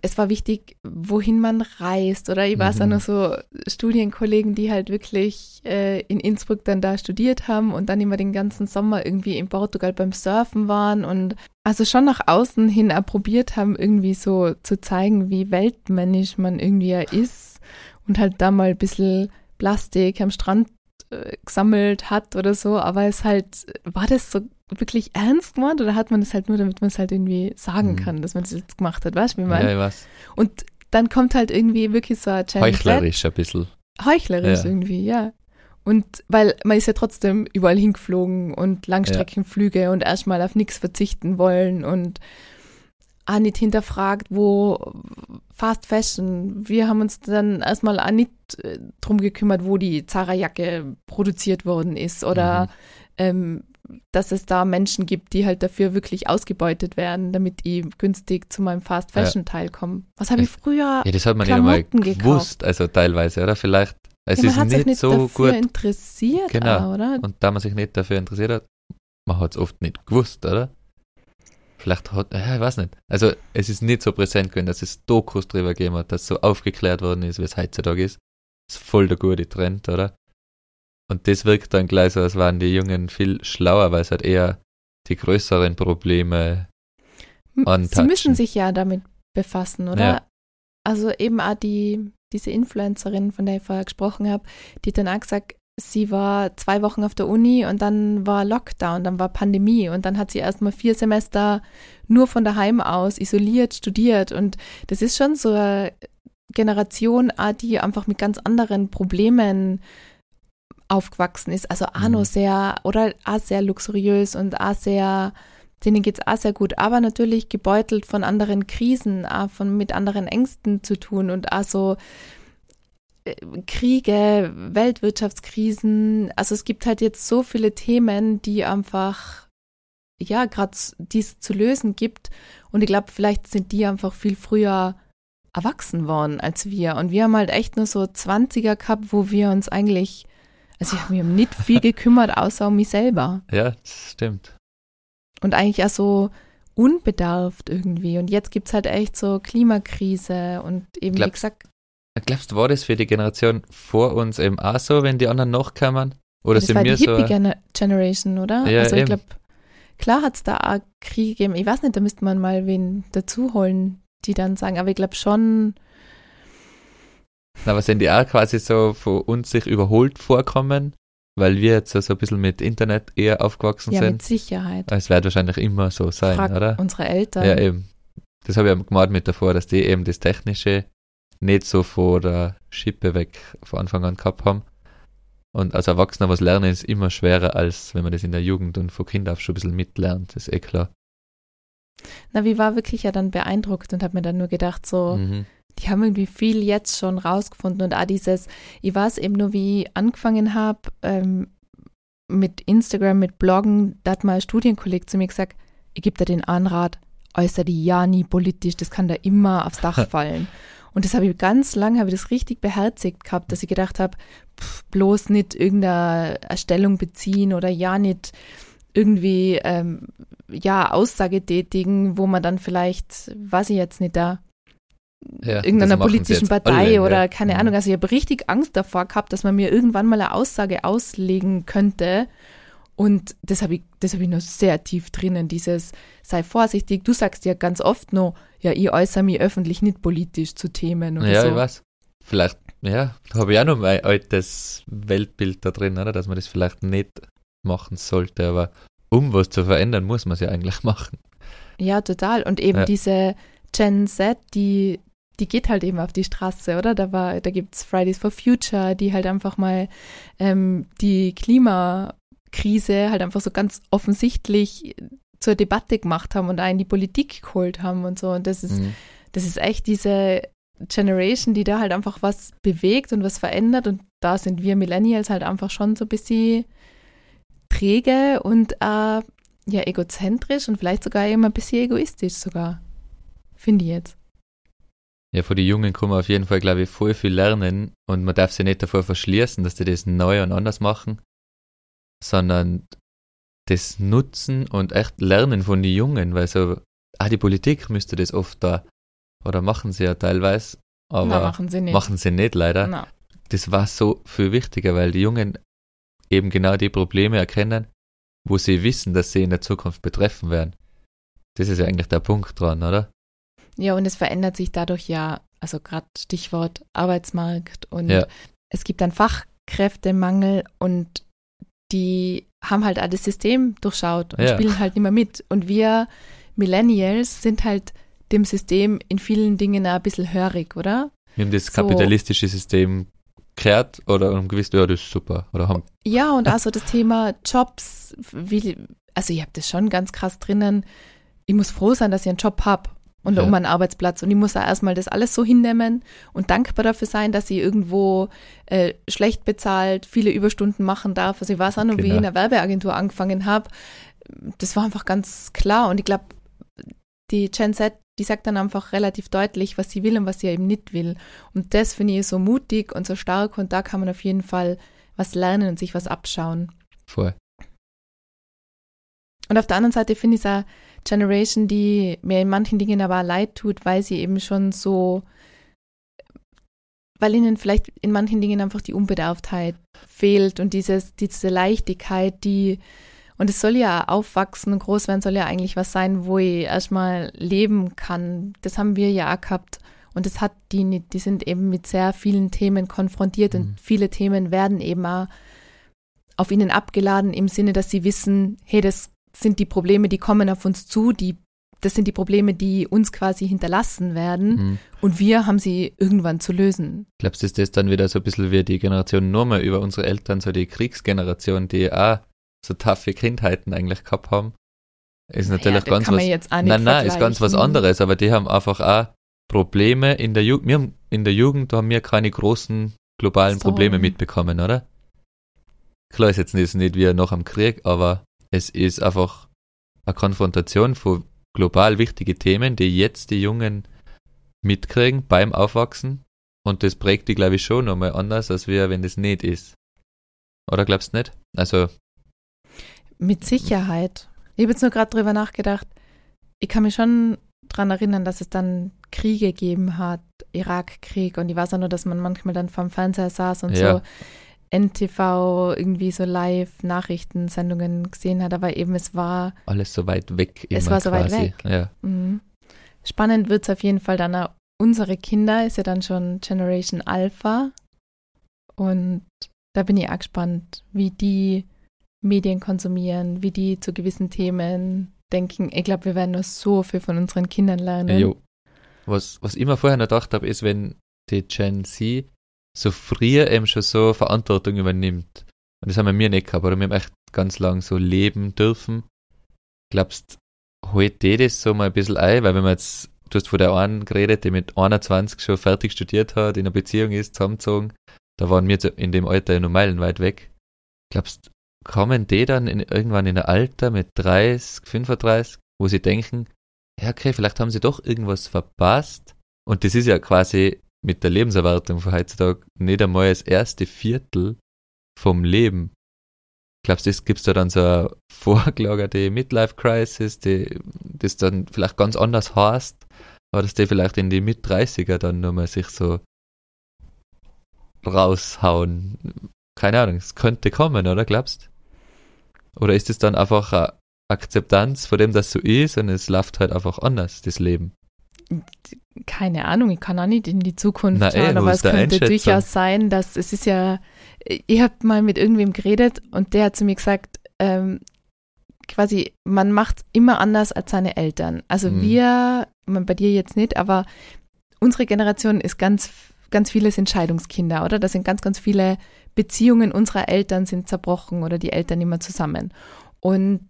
es war wichtig, wohin man reist oder ich weiß auch Mhm. noch so Studienkollegen, die halt wirklich äh, in Innsbruck dann da studiert haben und dann immer den ganzen Sommer irgendwie in Portugal beim Surfen waren und also schon nach außen hin auch probiert haben, irgendwie so zu zeigen, wie weltmännisch man irgendwie ja ist und halt da mal ein bisschen Plastik am Strand äh, gesammelt hat oder so, aber es halt, war das so wirklich ernst gemeint oder hat man das halt nur, damit man es halt irgendwie sagen Mhm. kann, dass man das jetzt gemacht hat, weißt du, wie ich Ja, ich weiß. Und dann kommt halt irgendwie wirklich so ein Z- Heuchlerisch ein bisschen. Heuchlerisch Ja. irgendwie, ja. Und weil man ist ja trotzdem überall hingeflogen und Langstreckenflüge und erstmal auf nichts verzichten wollen und auch nicht hinterfragt, wo Fast Fashion, wir haben uns dann erstmal auch nicht äh, drum gekümmert, wo die Zara-Jacke produziert worden ist oder Mhm. ähm, dass es da Menschen gibt, die halt dafür wirklich ausgebeutet werden, damit ich günstig zu meinem Fast Ja. Fashion Teil komme. Was habe ich früher? Ja, das hat man nicht einmal Klamotten gekauft. gewusst, also teilweise, oder? Vielleicht, es ja, man ist hat sich nicht so dafür gut interessiert, Genau. auch, oder? Und da man sich nicht dafür interessiert hat, man hat es oft nicht gewusst, oder? Vielleicht hat, ja, ich weiß nicht. Also es ist nicht so präsent gewesen, dass es Dokus drüber gegeben hat, dass so aufgeklärt worden ist, wie es heutzutage ist. Das ist voll der gute Trend, oder? Und das wirkt dann gleich so, als waren die Jungen viel schlauer, weil es halt eher die größeren Probleme Sie untouchen. müssen sich ja damit befassen, oder? Ja. Also eben auch die, diese Influencerin, von der ich vorher gesprochen habe, die dann auch gesagt, sie war zwei Wochen auf der Uni und dann war Lockdown, dann war Pandemie und dann hat sie erstmal vier Semester nur von daheim aus isoliert studiert und das ist schon so eine Generation, auch die einfach mit ganz anderen Problemen aufgewachsen ist. Also auch Mhm. noch sehr, oder auch sehr luxuriös und auch sehr denen geht's auch sehr gut, aber natürlich gebeutelt von anderen Krisen, auch von mit anderen Ängsten zu tun und auch so äh, Kriege, Weltwirtschaftskrisen. Also es gibt halt jetzt so viele Themen, die einfach ja gerade dies zu lösen gibt und ich glaube, vielleicht sind die einfach viel früher erwachsen worden als wir und wir haben halt echt nur so 20er gehabt, wo wir uns eigentlich also ich habe mich um nicht viel gekümmert, außer um mich selber. Ja, das stimmt. Und eigentlich auch so unbedarft irgendwie. Und jetzt gibt es halt echt so Klimakrise und eben, Glaub, wie gesagt. Glaubst du, war das für die Generation vor uns eben auch so, wenn die anderen noch kamen? Oder das sind war wir die so? Hippie-Generation, oder? Ja, also ich glaube, klar hat es da auch Kriege gegeben. Ich weiß nicht, da müsste man mal wen dazu holen, die dann sagen, aber ich glaube schon, Na, aber sind die auch quasi so von uns sich überholt vorkommen, weil wir jetzt so so ein bisschen mit Internet eher aufgewachsen ja, mit sind? Sicherheit. Es wird wahrscheinlich immer so sein, Frag oder? unsere Eltern. Ja, eben. Das habe ich ja gemacht mit davor, dass die eben das Technische nicht so vor der Schippe weg von Anfang an gehabt haben. Und als Erwachsener was lernen ist immer schwerer, als wenn man das in der Jugend und von Kind auf schon ein bisschen mitlernt, das ist eh klar. Na, wie war wirklich ja dann beeindruckt und habe mir dann nur gedacht, so, Mhm. Die haben irgendwie viel jetzt schon rausgefunden und auch dieses, ich weiß eben nur, wie ich angefangen habe ähm, mit Instagram, mit Bloggen, da hat mal ein Studienkolleg zu mir gesagt, ich gebe dir den Anrat, äußere die ja nie politisch, das kann da immer aufs Dach fallen. Und das habe ich ganz lange, habe ich das richtig beherzigt gehabt, dass ich gedacht habe, pff, bloß nicht irgendeine Erstellung beziehen oder ja nicht irgendwie ähm, ja Aussage tätigen, wo man dann vielleicht, weiß ich jetzt nicht, da Ja, irgendeiner politischen Partei alle, oder ja. keine Mhm. Ahnung. Also ich habe richtig Angst davor gehabt, dass man mir irgendwann mal eine Aussage auslegen könnte. Und das habe ich, das habe ich noch sehr tief drinnen, dieses sei vorsichtig. Du sagst ja ganz oft noch, ja, ich äußere mich öffentlich nicht politisch zu Themen oder Ja, so. ich weiß. Vielleicht, ja, habe ich auch noch mein altes Weltbild da drin, oder? Dass man das vielleicht nicht machen sollte, aber um was zu verändern, muss man es ja eigentlich machen. Ja, total. Und eben Ja. diese Gen Z, die, die geht halt eben auf die Straße, oder? Da war, da gibt's Fridays for Future, die halt einfach mal ähm, die Klimakrise halt einfach so ganz offensichtlich zur Debatte gemacht haben und in die Politik geholt haben und so. Und das ist, Mhm. das ist echt diese Generation, die da halt einfach was bewegt und was verändert. Und da sind wir Millennials halt einfach schon so ein bisschen träge und äh, ja egozentrisch und vielleicht sogar immer ein bisschen egoistisch sogar. Finde ich jetzt. Ja, von den Jungen kann man auf jeden Fall, glaube ich, voll viel lernen und man darf sich nicht davor verschließen, dass die das neu und anders machen, sondern das nutzen und echt lernen von den Jungen, weil so, ah, die Politik müsste das oft da, oder machen sie ja teilweise, aber Na, machen sie nicht. machen sie nicht leider. Na. Das war so viel wichtiger, weil die Jungen eben genau die Probleme erkennen, wo sie wissen, dass sie in der Zukunft betreffen werden. Das ist ja eigentlich der Punkt dran, oder? Ja, und es verändert sich dadurch ja, also gerade Stichwort Arbeitsmarkt und Ja. es gibt einen Fachkräftemangel und die haben halt auch das System durchschaut und Ja. spielen halt nicht mehr mit. Und wir Millennials sind halt dem System in vielen Dingen ein bisschen hörig, oder? Wir haben das So. kapitalistische System gehört oder haben gewusst, ja, das ist super. Oder haben, Ja, und auch so das Thema Jobs, wie, also ich habe das schon ganz krass drinnen. Ich muss froh sein, dass ich einen Job habe und Ja. um einen Arbeitsplatz. Und ich muss auch erstmal das alles so hinnehmen und dankbar dafür sein, dass ich irgendwo äh, schlecht bezahlt, viele Überstunden machen darf. Also ich weiß auch noch, wie ich Genau. in der Werbeagentur angefangen habe. Das war einfach ganz klar. Und ich glaube, die Gen Z, die sagt dann einfach relativ deutlich, was sie will und was sie eben nicht will. Und das finde ich so mutig und so stark und da kann man auf jeden Fall was lernen und sich was abschauen. voll. Und auf der anderen Seite finde ich es eine Generation, die mir in manchen Dingen aber leid tut, weil sie eben schon so, weil ihnen vielleicht in manchen Dingen einfach die Unbedarftheit fehlt und dieses, diese Leichtigkeit, die, und es soll ja aufwachsen und groß werden soll ja eigentlich was sein, wo ich erstmal leben kann. Das haben wir ja auch gehabt. Und das hat die nicht, die sind eben mit sehr vielen Themen konfrontiert Mhm. und viele Themen werden eben auch auf ihnen abgeladen im Sinne, dass sie wissen, hey, das sind die Probleme, die kommen auf uns zu, die, das sind die Probleme, die uns quasi hinterlassen werden Mhm. und wir haben sie irgendwann zu lösen. Glaubst du, ist das dann wieder so ein bisschen wie die Generation nur mal über unsere Eltern, so die Kriegsgeneration, die auch so taffe Kindheiten eigentlich gehabt haben ist natürlich ja, ganz was. jetzt auch nicht Nein, nein, ist ganz was anderes, aber die haben einfach auch Probleme in der Jugend. Wir haben, in der Jugend haben wir keine großen globalen So. Probleme mitbekommen, oder? Klar ist jetzt nicht, nicht wie nach dem Krieg, aber es ist einfach eine Konfrontation von global wichtige Themen, die jetzt die Jungen mitkriegen beim Aufwachsen. Und das prägt die, glaube ich, schon nochmal anders, als wir, wenn das nicht ist. Oder glaubst du nicht? Also, Mit Sicherheit. Ich habe jetzt nur gerade drüber nachgedacht. Ich kann mich schon dran erinnern, dass es dann Kriege gegeben hat, Irakkrieg und ich weiß auch nur, dass man manchmal dann vorm Fernseher saß und Ja. so NTV irgendwie so Live-Nachrichtensendungen gesehen hat, aber eben es war alles so weit weg. Es war so weit quasi. weg. Ja. Mhm. Spannend wird es auf jeden Fall dann auch. Unsere Kinder ist ja dann schon Generation Alpha. Und da bin ich auch gespannt, wie die Medien konsumieren, wie die zu gewissen Themen denken. Ich glaube, wir werden noch so viel von unseren Kindern lernen. Jo. Was, was ich mir vorher noch gedacht habe, ist, wenn die Gen Z so früher eben schon so Verantwortung übernimmt. Und das haben wir mir nicht gehabt, oder wir haben echt ganz lang so leben dürfen. Glaubst holt die das so mal ein bisschen ein? Weil wenn man jetzt, du hast von der einen geredet, die mit 21 schon fertig studiert hat, in einer Beziehung ist, zusammengezogen, da waren wir in dem Alter ja noch meilenweit weg. Glaubst kommen die dann in, irgendwann in ein Alter mit 30, 35, wo sie denken, ja, okay, vielleicht haben sie doch irgendwas verpasst. Und das ist ja quasi mit der Lebenserwartung von heutzutage nicht einmal das erste Viertel vom Leben. Glaubst du, gibt es da dann so eine vorgelagerte Midlife-Crisis, die das dann vielleicht ganz anders heißt, aber dass die vielleicht in die Mit-30er dann nochmal sich so raushauen? Keine Ahnung, es könnte kommen, oder glaubst Oder ist es dann einfach eine Akzeptanz von dem, dass so ist und es läuft halt einfach anders, das Leben? Keine Ahnung, ich kann auch nicht in die Zukunft Na, eh, schauen, wo aber es könnte durchaus sein, dass es ist ja, ich habe mal mit irgendwem geredet und der hat zu mir gesagt, ähm, quasi, man macht immer anders als seine Eltern. Also Mhm. wir, ich mein, bei dir jetzt nicht, aber unsere Generation ist ganz, ganz vieles Entscheidungskinder, oder? Da sind ganz, ganz viele Beziehungen unserer Eltern sind zerbrochen oder die Eltern immer zusammen. Und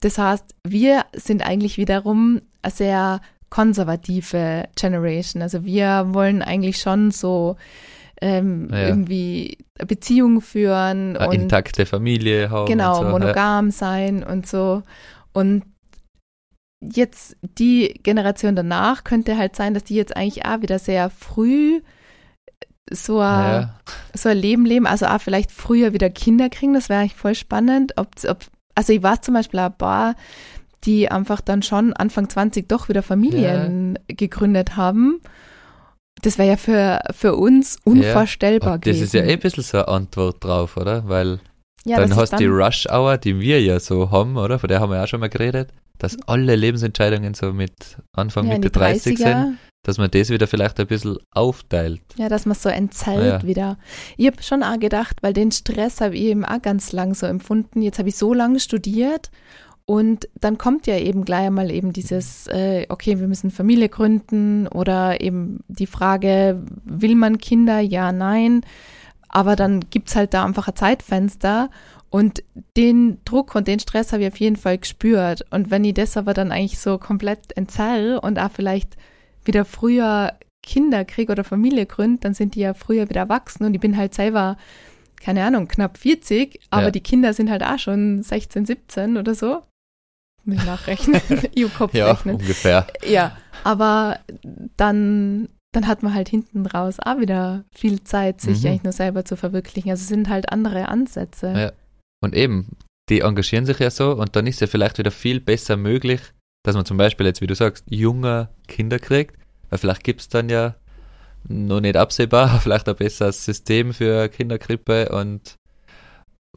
das heißt, wir sind eigentlich wiederum sehr konservative Generation. Also wir wollen eigentlich schon so ähm, Ja. irgendwie eine Beziehung führen Eine und intakte Familie haben. genau, so. monogam sein und so. Und jetzt die Generation danach könnte halt sein, dass die jetzt eigentlich auch wieder sehr früh so ein, Ja. ja. so ein Leben leben, also auch vielleicht früher wieder Kinder kriegen, das wäre eigentlich voll spannend. Ob, ob, also ich weiß zum Beispiel ein paar, die einfach dann schon Anfang 20 doch wieder Familien gegründet haben. Das wäre ja für, für uns unvorstellbar Und das gewesen. ist ja eh ein bisschen so eine Antwort drauf, oder? Weil ja, dann hast du die Rush Hour, die wir ja so haben, oder? Von der haben wir ja auch schon mal geredet, dass alle Lebensentscheidungen so mit Anfang, ja, Mitte die 30 sind, 30er. dass man das wieder vielleicht ein bisschen aufteilt. Ja, dass man so entzerrt Ja. wieder. Ich habe schon auch gedacht, weil den Stress habe ich eben auch ganz lang so empfunden. Jetzt habe ich so lange studiert und dann kommt ja eben gleich einmal eben dieses, äh, okay, wir müssen Familie gründen oder eben die Frage, will man Kinder? Ja, nein. Aber dann gibt's halt da einfach ein Zeitfenster und den Druck und den Stress habe ich auf jeden Fall gespürt. Und wenn ich das aber dann eigentlich so komplett entzerre und auch vielleicht wieder früher Kinder kriege oder Familie gründe, dann sind die ja früher wieder erwachsen und ich bin halt selber, keine Ahnung, knapp 40, aber Ja. die Kinder sind halt auch schon 16, 17 oder so. Mit Nachrechnen, EU-Kopf Ja, rechnen. ungefähr. Ja, aber dann, dann hat man halt hinten raus auch wieder viel Zeit, sich Mhm. eigentlich nur selber zu verwirklichen. Also es sind halt andere Ansätze. Ja. Und eben, die engagieren sich ja so und dann ist ja vielleicht wieder viel besser möglich, dass man zum Beispiel jetzt, wie du sagst, junger Kinder kriegt, weil vielleicht gibt es dann ja noch nicht absehbar, vielleicht ein besseres System für Kinderkrippe und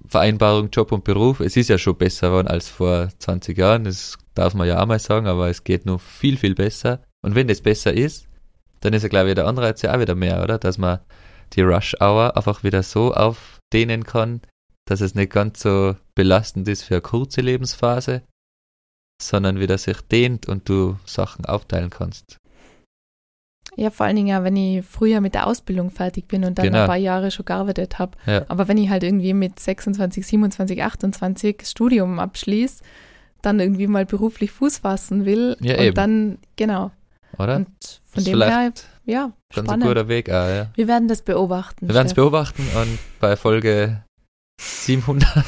Vereinbarung Job und Beruf. Es ist ja schon besser geworden als vor 20 Jahren, das darf man ja auch mal sagen, aber es geht noch viel, viel besser. Und wenn das besser ist, dann ist ja, glaube ich, der Anreiz ja auch wieder mehr, oder? Dass man die Rush Hour einfach wieder so aufdehnen kann, dass es nicht ganz so belastend ist für eine kurze Lebensphase, sondern wieder sich dehnt und du Sachen aufteilen kannst. Ja, vor allen Dingen ja, wenn ich früher mit der Ausbildung fertig bin und dann Genau. ein paar Jahre schon gearbeitet habe. Ja. Aber wenn ich halt irgendwie mit 26, 27, 28 das Studium abschließe, dann irgendwie mal beruflich Fuß fassen will. Ja, und eben. dann, genau. Oder? Und von ist dem her, ja, ganz ein spannend. guter Weg auch, ja. Wir werden das beobachten. Wir werden es beobachten und bei Folge 700,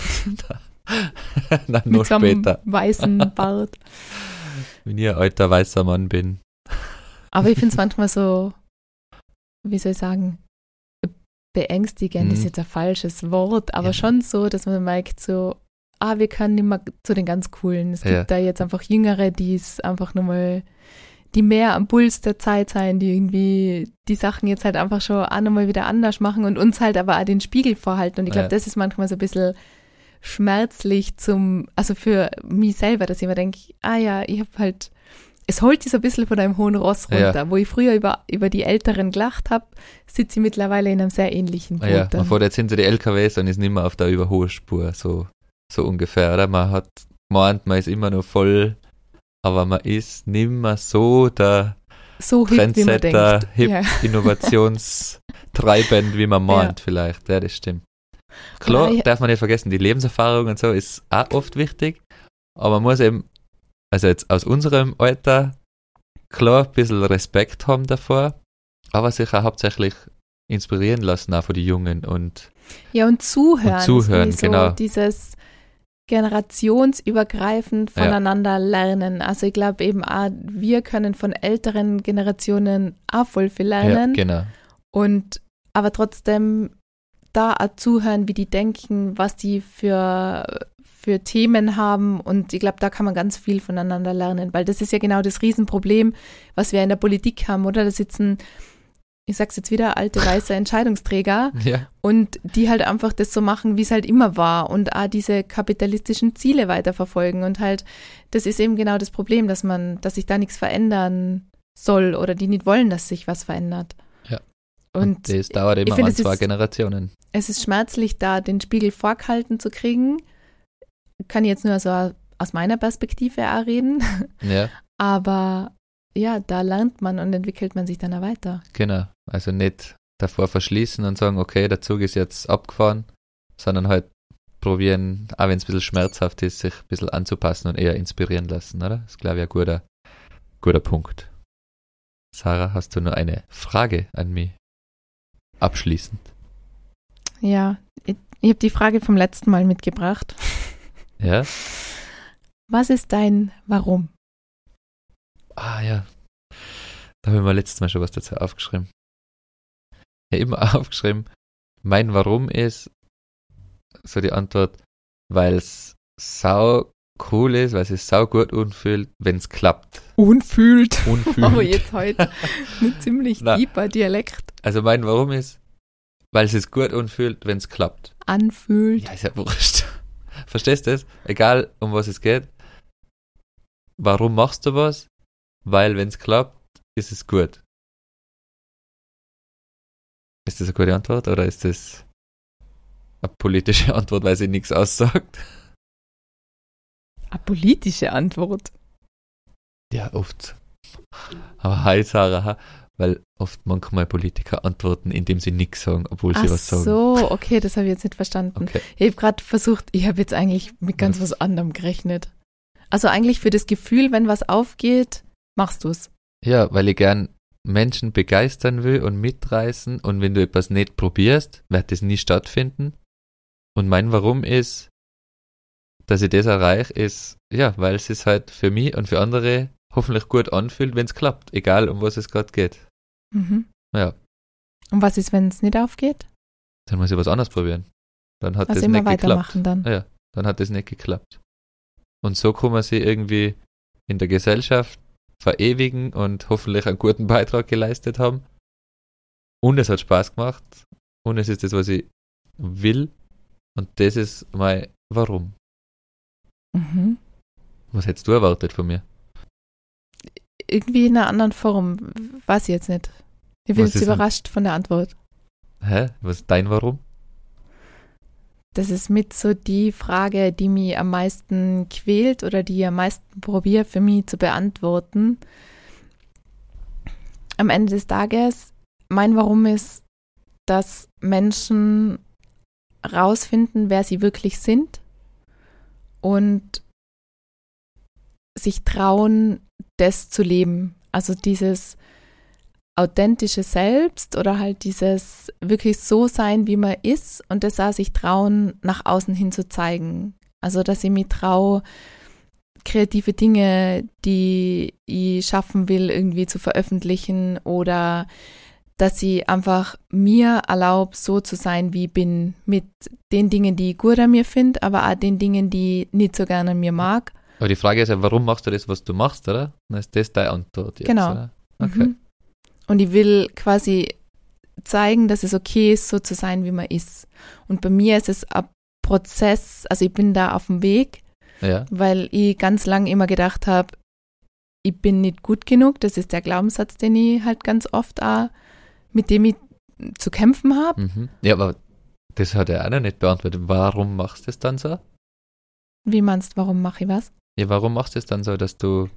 na, noch Mit so einem später, weißen Bart. wenn ich ein alter weißer Mann bin. Aber ich finde es manchmal so, wie soll ich sagen, beängstigend ist Mhm. jetzt ein falsches Wort, aber Ja. schon so, dass man merkt, so, ah, wir können nicht mehr zu den ganz Coolen. Es gibt Ja. da jetzt einfach Jüngere, die es einfach nochmal, die mehr am Puls der Zeit sein, die irgendwie die Sachen jetzt halt einfach schon auch nochmal wieder anders machen und uns halt aber auch den Spiegel vorhalten. Und ich glaube, Ja. das ist manchmal so ein bisschen schmerzlich zum, also für mich selber, dass ich mir denke, ah ja, ich habe halt, es holt dich so ein bisschen von einem hohen Ross Ja. runter. Wo ich früher über, über die Älteren gelacht habe, sitze ich mittlerweile in einem sehr ähnlichen Boot. Ah ja, dann. man fährt jetzt hinter die LKWs und ist nicht mehr auf der Überholspur, so, so ungefähr, oder? Man hat gemeint, man ist immer noch voll, aber man ist nicht mehr so der so hip, wie man Trendsetter, denkt. hip, Ja. innovationstreibend, wie man meint, vielleicht. Ja, das stimmt. Klar, ich- darf man nicht vergessen, die Lebenserfahrung und so ist auch oft wichtig, aber man muss eben, also jetzt aus unserem Alter, klar, ein bisschen Respekt haben davor, aber sich auch hauptsächlich inspirieren lassen, auch von den Jungen und Ja, und zuhören. Und zuhören, ich genau. So dieses generationsübergreifend Ja. voneinander lernen. Also ich glaube eben auch, wir können von älteren Generationen auch voll viel ja, lernen. genau. Und aber trotzdem da auch zuhören, wie die denken, was die für, für Themen haben. Und ich glaube, da kann man ganz viel voneinander lernen, weil das ist ja genau das Riesenproblem, was wir in der Politik haben, oder? Da sitzen, ich sag's jetzt wieder, alte weiße Entscheidungsträger Ja, und die halt einfach das so machen, wie es halt immer war und auch diese kapitalistischen Ziele weiterverfolgen. Und halt, das ist eben genau das Problem, dass man, dass sich da nichts verändern soll oder die nicht wollen, dass sich was verändert. Ja. Und das dauert immer finde, an es zwei ist- Generationen. es ist schmerzlich, da den Spiegel vorgehalten zu kriegen. Kann ich jetzt nur so aus meiner Perspektive auch reden. Ja, Aber ja, da lernt man und entwickelt man sich dann auch weiter. genau. Also nicht davor verschließen und sagen, okay, der Zug ist jetzt abgefahren, sondern halt probieren, auch wenn es ein bisschen schmerzhaft ist, sich ein bisschen anzupassen und eher inspirieren lassen, oder? Das ist, glaube ich, ein guter, guter Punkt. Sarah, hast du noch eine Frage an mich? Abschließend. Ja, ich, ich habe die Frage vom letzten Mal mitgebracht. Ja? Was ist dein Warum? Ah ja. Da habe ich mir letztes Mal schon was dazu aufgeschrieben. Ja, immer aufgeschrieben. Mein Warum ist so die Antwort, weil es sau cool ist, weil es sich sau gut anfühlt, wenn es klappt. Unfühlt. Unfühlt. Aber jetzt heute ein ziemlich deeper Dialekt. Also mein Warum ist, weil es sich gut anfühlt, wenn es klappt. Anfühlt. Ja, ist ja wurscht. Verstehst du das? Egal, um was es geht. Warum machst du was? Weil, wenn es klappt, ist es gut. Ist das eine gute Antwort oder ist das eine politische Antwort, weil sie nichts aussagt? Eine politische Antwort. Ja, oft. Aber hi, Sarah? Weil oft manchmal Politiker antworten, indem sie nichts sagen, obwohl sie Ach was sagen. so, okay, das habe ich jetzt nicht verstanden. Okay. Ich habe gerade versucht, ich habe jetzt eigentlich mit ganz Ja. was anderem gerechnet. Also eigentlich für das Gefühl, wenn was aufgeht, machst du es. Ja, weil ich gern Menschen begeistern will und mitreißen und wenn du etwas nicht probierst, wird das nie stattfinden. Und mein Warum ist, dass ich das erreiche, ist, ja, weil es sich halt für mich und für andere hoffentlich gut anfühlt, wenn es klappt, egal um was es gerade geht. Mhm. Ja, Und was ist, wenn es nicht aufgeht? dann muss ich was anderes probieren. Dann hat Also das nicht geklappt. weitermachen dann. Ja, dann hat das nicht geklappt. Und so kann man sich irgendwie in der Gesellschaft verewigen und hoffentlich einen guten Beitrag geleistet haben. Und es hat Spaß gemacht. Und es ist das, was ich will. Und das ist mein Warum. Mhm. Was hättest du erwartet von mir? Irgendwie in einer anderen Form. Weiß ich jetzt nicht. Ich bin Was jetzt überrascht von der Antwort. Hä? Was ist dein Warum? Das ist mit so die Frage, die mich am meisten quält oder die ich am meisten probiere für mich zu beantworten. Am Ende des Tages, mein Warum ist, dass Menschen rausfinden, wer sie wirklich sind und sich trauen, das zu leben. Also dieses authentische Selbst oder halt dieses wirklich so sein, wie man ist und das auch sich trauen, nach außen hin zu zeigen. Also, dass ich mich traue, kreative Dinge, die ich schaffen will, irgendwie zu veröffentlichen oder dass ich einfach mir erlaube, so zu sein, wie ich bin, mit den Dingen, die ich gut an mir finde, aber auch den Dingen, die ich nicht so gerne an mir mag. Aber die Frage ist ja, warum machst du das, was du machst, oder? Dann ist das deine Antwort jetzt, Genau. oder? Okay. Mhm. Und ich will quasi zeigen, dass es okay ist, so zu sein, wie man ist. Und bei mir ist es ein Prozess, also ich bin da auf dem Weg, Ja. weil ich ganz lang immer gedacht habe, ich bin nicht gut genug. Das ist der Glaubenssatz, den ich halt ganz oft auch, mit dem ich zu kämpfen habe. Mhm. Ja, aber das hat er auch noch nicht beantwortet. Warum machst du es dann so? Wie meinst du, warum mache ich was? Ja, warum machst du es dann so, dass du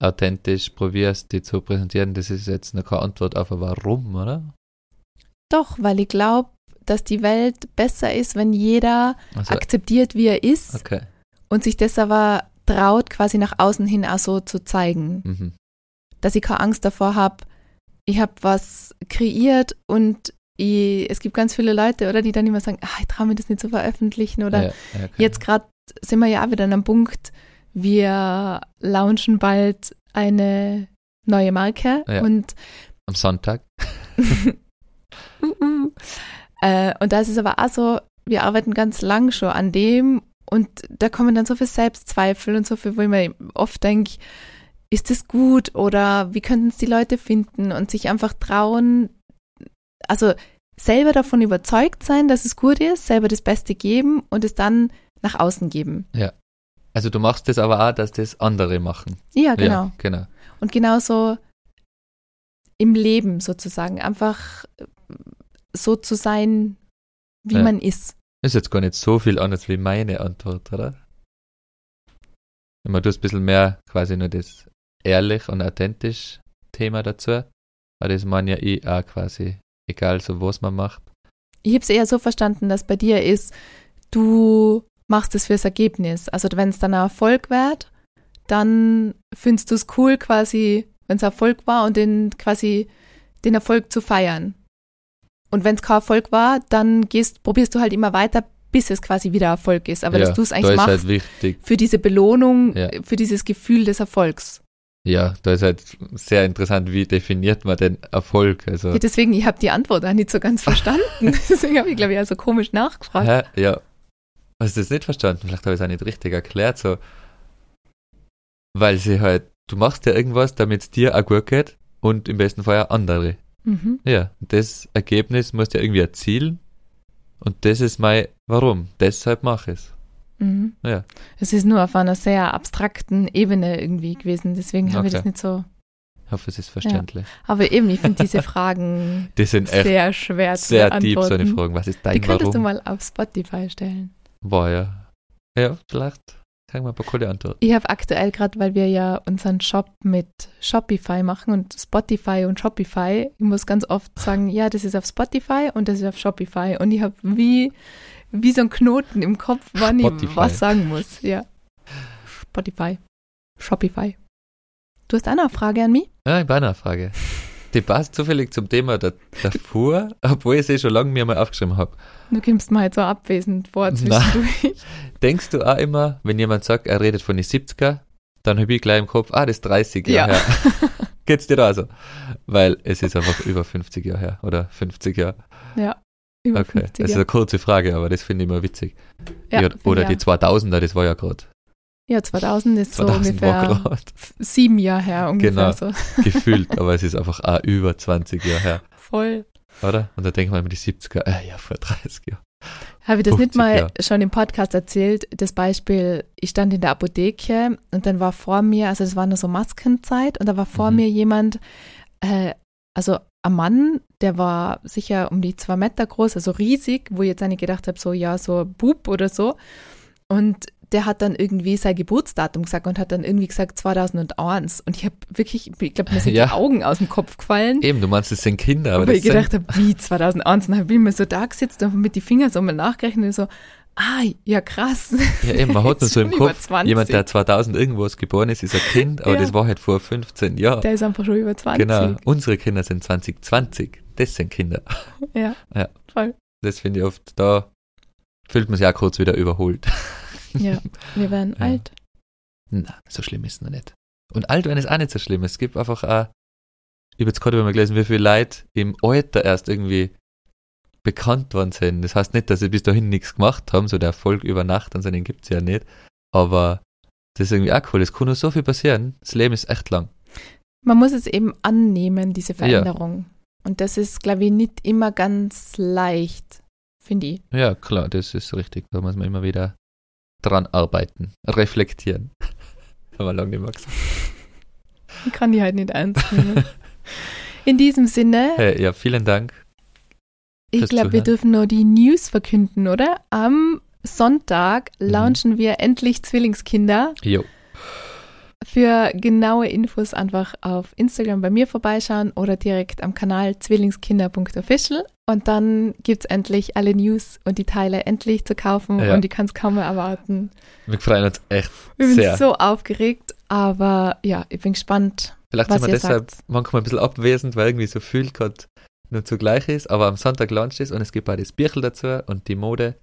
authentisch probierst, die zu präsentieren? Das ist jetzt noch keine Antwort auf ein Warum, oder? Doch, weil ich glaube, dass die Welt besser ist, wenn jeder Also, akzeptiert, wie er ist okay. und sich das aber traut, quasi nach außen hin auch so zu zeigen. Mhm. Dass ich keine Angst davor habe, ich habe was kreiert und ich, es gibt ganz viele Leute, oder, die dann immer sagen, ah, ich traue mir das nicht zu veröffentlichen oder ja, ja. Jetzt gerade sind wir ja auch wieder an einem Punkt, wir launchen bald eine neue Marke Ja. und, Am Sonntag. äh, und da ist es aber auch so, wir arbeiten ganz lang schon an dem und da kommen dann so viel Selbstzweifel und so viel, wo ich mir oft denke, ist das gut oder wie könnten es die Leute finden und sich einfach trauen, also selber davon überzeugt sein, dass es gut ist, selber das Beste geben und es dann nach außen geben. Also du machst das aber auch, dass das andere machen. Ja, genau. Ja, genau. Und genauso im Leben sozusagen, einfach so zu sein, wie Ja. man ist. Ist jetzt gar nicht so viel anders wie meine Antwort, oder? Immer du hast ein bisschen mehr quasi nur das ehrlich und authentisch Thema dazu. Aber das meine ja ich auch quasi, egal so was man macht. Ich habe es eher so verstanden, dass bei dir ist, du machst es fürs Ergebnis. Also wenn es dann ein Erfolg wird, dann findest du es cool quasi, wenn es Erfolg war und den quasi den Erfolg zu feiern. Und wenn es kein Erfolg war, dann gehst, probierst du halt immer weiter, bis es quasi wieder Erfolg ist. Aber ja, dass du es eigentlich machst halt wichtig. für diese Belohnung, Ja. für dieses Gefühl des Erfolgs. Ja, da ist halt sehr interessant, wie definiert man den Erfolg. Also, Ja, deswegen, ich habe die Antwort auch nicht so ganz verstanden. deswegen habe ich, glaube ich, also komisch nachgefragt. hä? ja. Hast du das nicht verstanden? Vielleicht habe ich es auch nicht richtig erklärt, so. Weil sie halt, du machst ja irgendwas, damit es dir auch gut geht und im besten Fall auch andere. Mhm. Ja, das Ergebnis musst du ja irgendwie erzielen. Und das ist mein Warum. Deshalb mache ich es. Mhm. Ja. Es ist nur auf einer sehr abstrakten Ebene irgendwie gewesen, deswegen habe ich Okay. das nicht so. Ich hoffe, es ist verständlich. Aber eben, ich finde diese Fragen Die sind sehr schwer zu sehr deep, so beantworten. eine Fragen. Was ist Die dein könntest Warum? du mal auf Spotify stellen. Boah, ja. Ja, vielleicht kriegen wir ein paar coole Antworten. Ich habe aktuell gerade, weil wir ja unseren Shop mit Shopify machen und Spotify und Shopify, ich muss ganz oft sagen, ja, das ist auf Spotify und das ist auf Shopify. Und ich habe wie, wie so ein Knoten im Kopf, wann Spotify. ich was sagen muss. Ja. Spotify. Shopify. Du hast auch noch eine Frage an mich? Ja, ich habe eine Frage. Die passt zufällig zum Thema da, davor, obwohl ich sie schon lange mir mal aufgeschrieben habe. Du kommst mal halt so abwesend vor zwischendurch. Denkst du auch immer, wenn jemand sagt, er redet von den 70er, dann habe ich gleich im Kopf, ah, das ist 30 Jahre Ja. her. Geht's dir da so? Weil es ist einfach über 50 Jahre her oder 50 Jahre. Ja. Über Okay, 50 das ist eine kurze Frage, aber das finde ich immer witzig. Ja, oder die auch. 2000er, das war ja gerade. Ja, 2000 ist so 2000 war ungefähr sieben Jahre her ungefähr Genau. so. gefühlt, aber es ist einfach auch über 20 Jahre her, Voll. oder? Und da denkt man immer die 70er, äh, ja, vor 30 Jahren. Habe ich das 50 nicht mal Jahre. schon im Podcast erzählt? Das Beispiel, ich stand in der Apotheke und dann war vor mir, also das war nur so Maskenzeit und da war vor Mhm. mir jemand, äh, also ein Mann, der war sicher um die zwei Meter groß, also riesig, wo ich jetzt eigentlich gedacht habe, so ja, so Bub oder so. Und der hat dann irgendwie sein Geburtsdatum gesagt und hat dann irgendwie gesagt 2001. Und ich habe wirklich, ich glaube, mir sind Ja. die Augen aus dem Kopf gefallen. Eben, du meinst, es sind Kinder, aber das ich gedacht habe, wie 2001? Und dann habe ich mir so da gesetzt und mit die Finger so mal nachgerechnet und so, Ah, ja, krass. Ja, eben, man hat nur so im Kopf, 20. jemand, der 2000 irgendwas geboren ist, ist ein Kind, aber Ja. das war halt vor 15 Jahren. Der ist einfach schon über 20. Genau, unsere Kinder sind 2020, das sind Kinder. Ja. Ja. Voll. Das finde ich oft, da fühlt man sich auch kurz wieder überholt. Ja, wir werden Ja. alt. Na, so schlimm ist es noch nicht. Und alt werden ist auch nicht so schlimm. Es gibt einfach auch, ich habe jetzt gerade mal gelesen, wie viele Leute im Alter erst irgendwie bekannt worden sind. Das heißt nicht, dass sie bis dahin nichts gemacht haben, so der Erfolg über Nacht und so, den gibt es ja nicht. Aber das ist irgendwie auch cool. Es kann nur so viel passieren. Das Leben ist echt lang. Man muss es eben annehmen, diese Veränderung. Und das ist, glaube ich, nicht immer ganz leicht, finde ich. Ja, klar, das ist richtig. Da muss man immer wieder dran arbeiten, reflektieren. Haben wir lange nicht mehr gesagt. Ich kann die halt nicht ernst nehmen. In diesem Sinne, Hey, ja, vielen Dank. ich glaube, wir dürfen nur die News verkünden, oder? Am Sonntag Mhm. launchen wir endlich Zwillingskinder. Jo. Für genaue Infos einfach auf Instagram bei mir vorbeischauen oder direkt am Kanal zwillingskinder.official. Und dann gibt es endlich alle News und die Teile endlich zu kaufen Ja. und ich kann es kaum mehr erwarten. Wir freuen uns echt Ich bin sehr. so aufgeregt, aber ja, ich bin gespannt. Vielleicht sind wir deshalb sagt. manchmal ein bisschen abwesend, weil irgendwie so viel gerade nur zugleich ist. Aber am Sonntag launcht es und es gibt auch das Bierchen dazu und die Mode.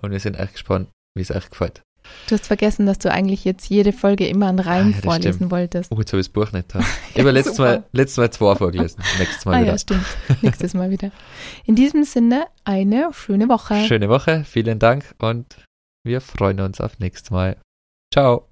Und wir sind echt gespannt, wie es euch gefällt. Du hast vergessen, dass du eigentlich jetzt jede Folge immer einen Reim Ah, ja, vorlesen stimmt. wolltest. Oh, jetzt habe ich das Buch nicht da. Ich habe letztes. Mal, letztes Mal zwei vorgelesen. Nächstes Mal Ah wieder. ja, stimmt. Nächstes Mal wieder. In diesem Sinne, eine schöne Woche. Schöne Woche, vielen Dank und wir freuen uns auf nächstes Mal. Ciao.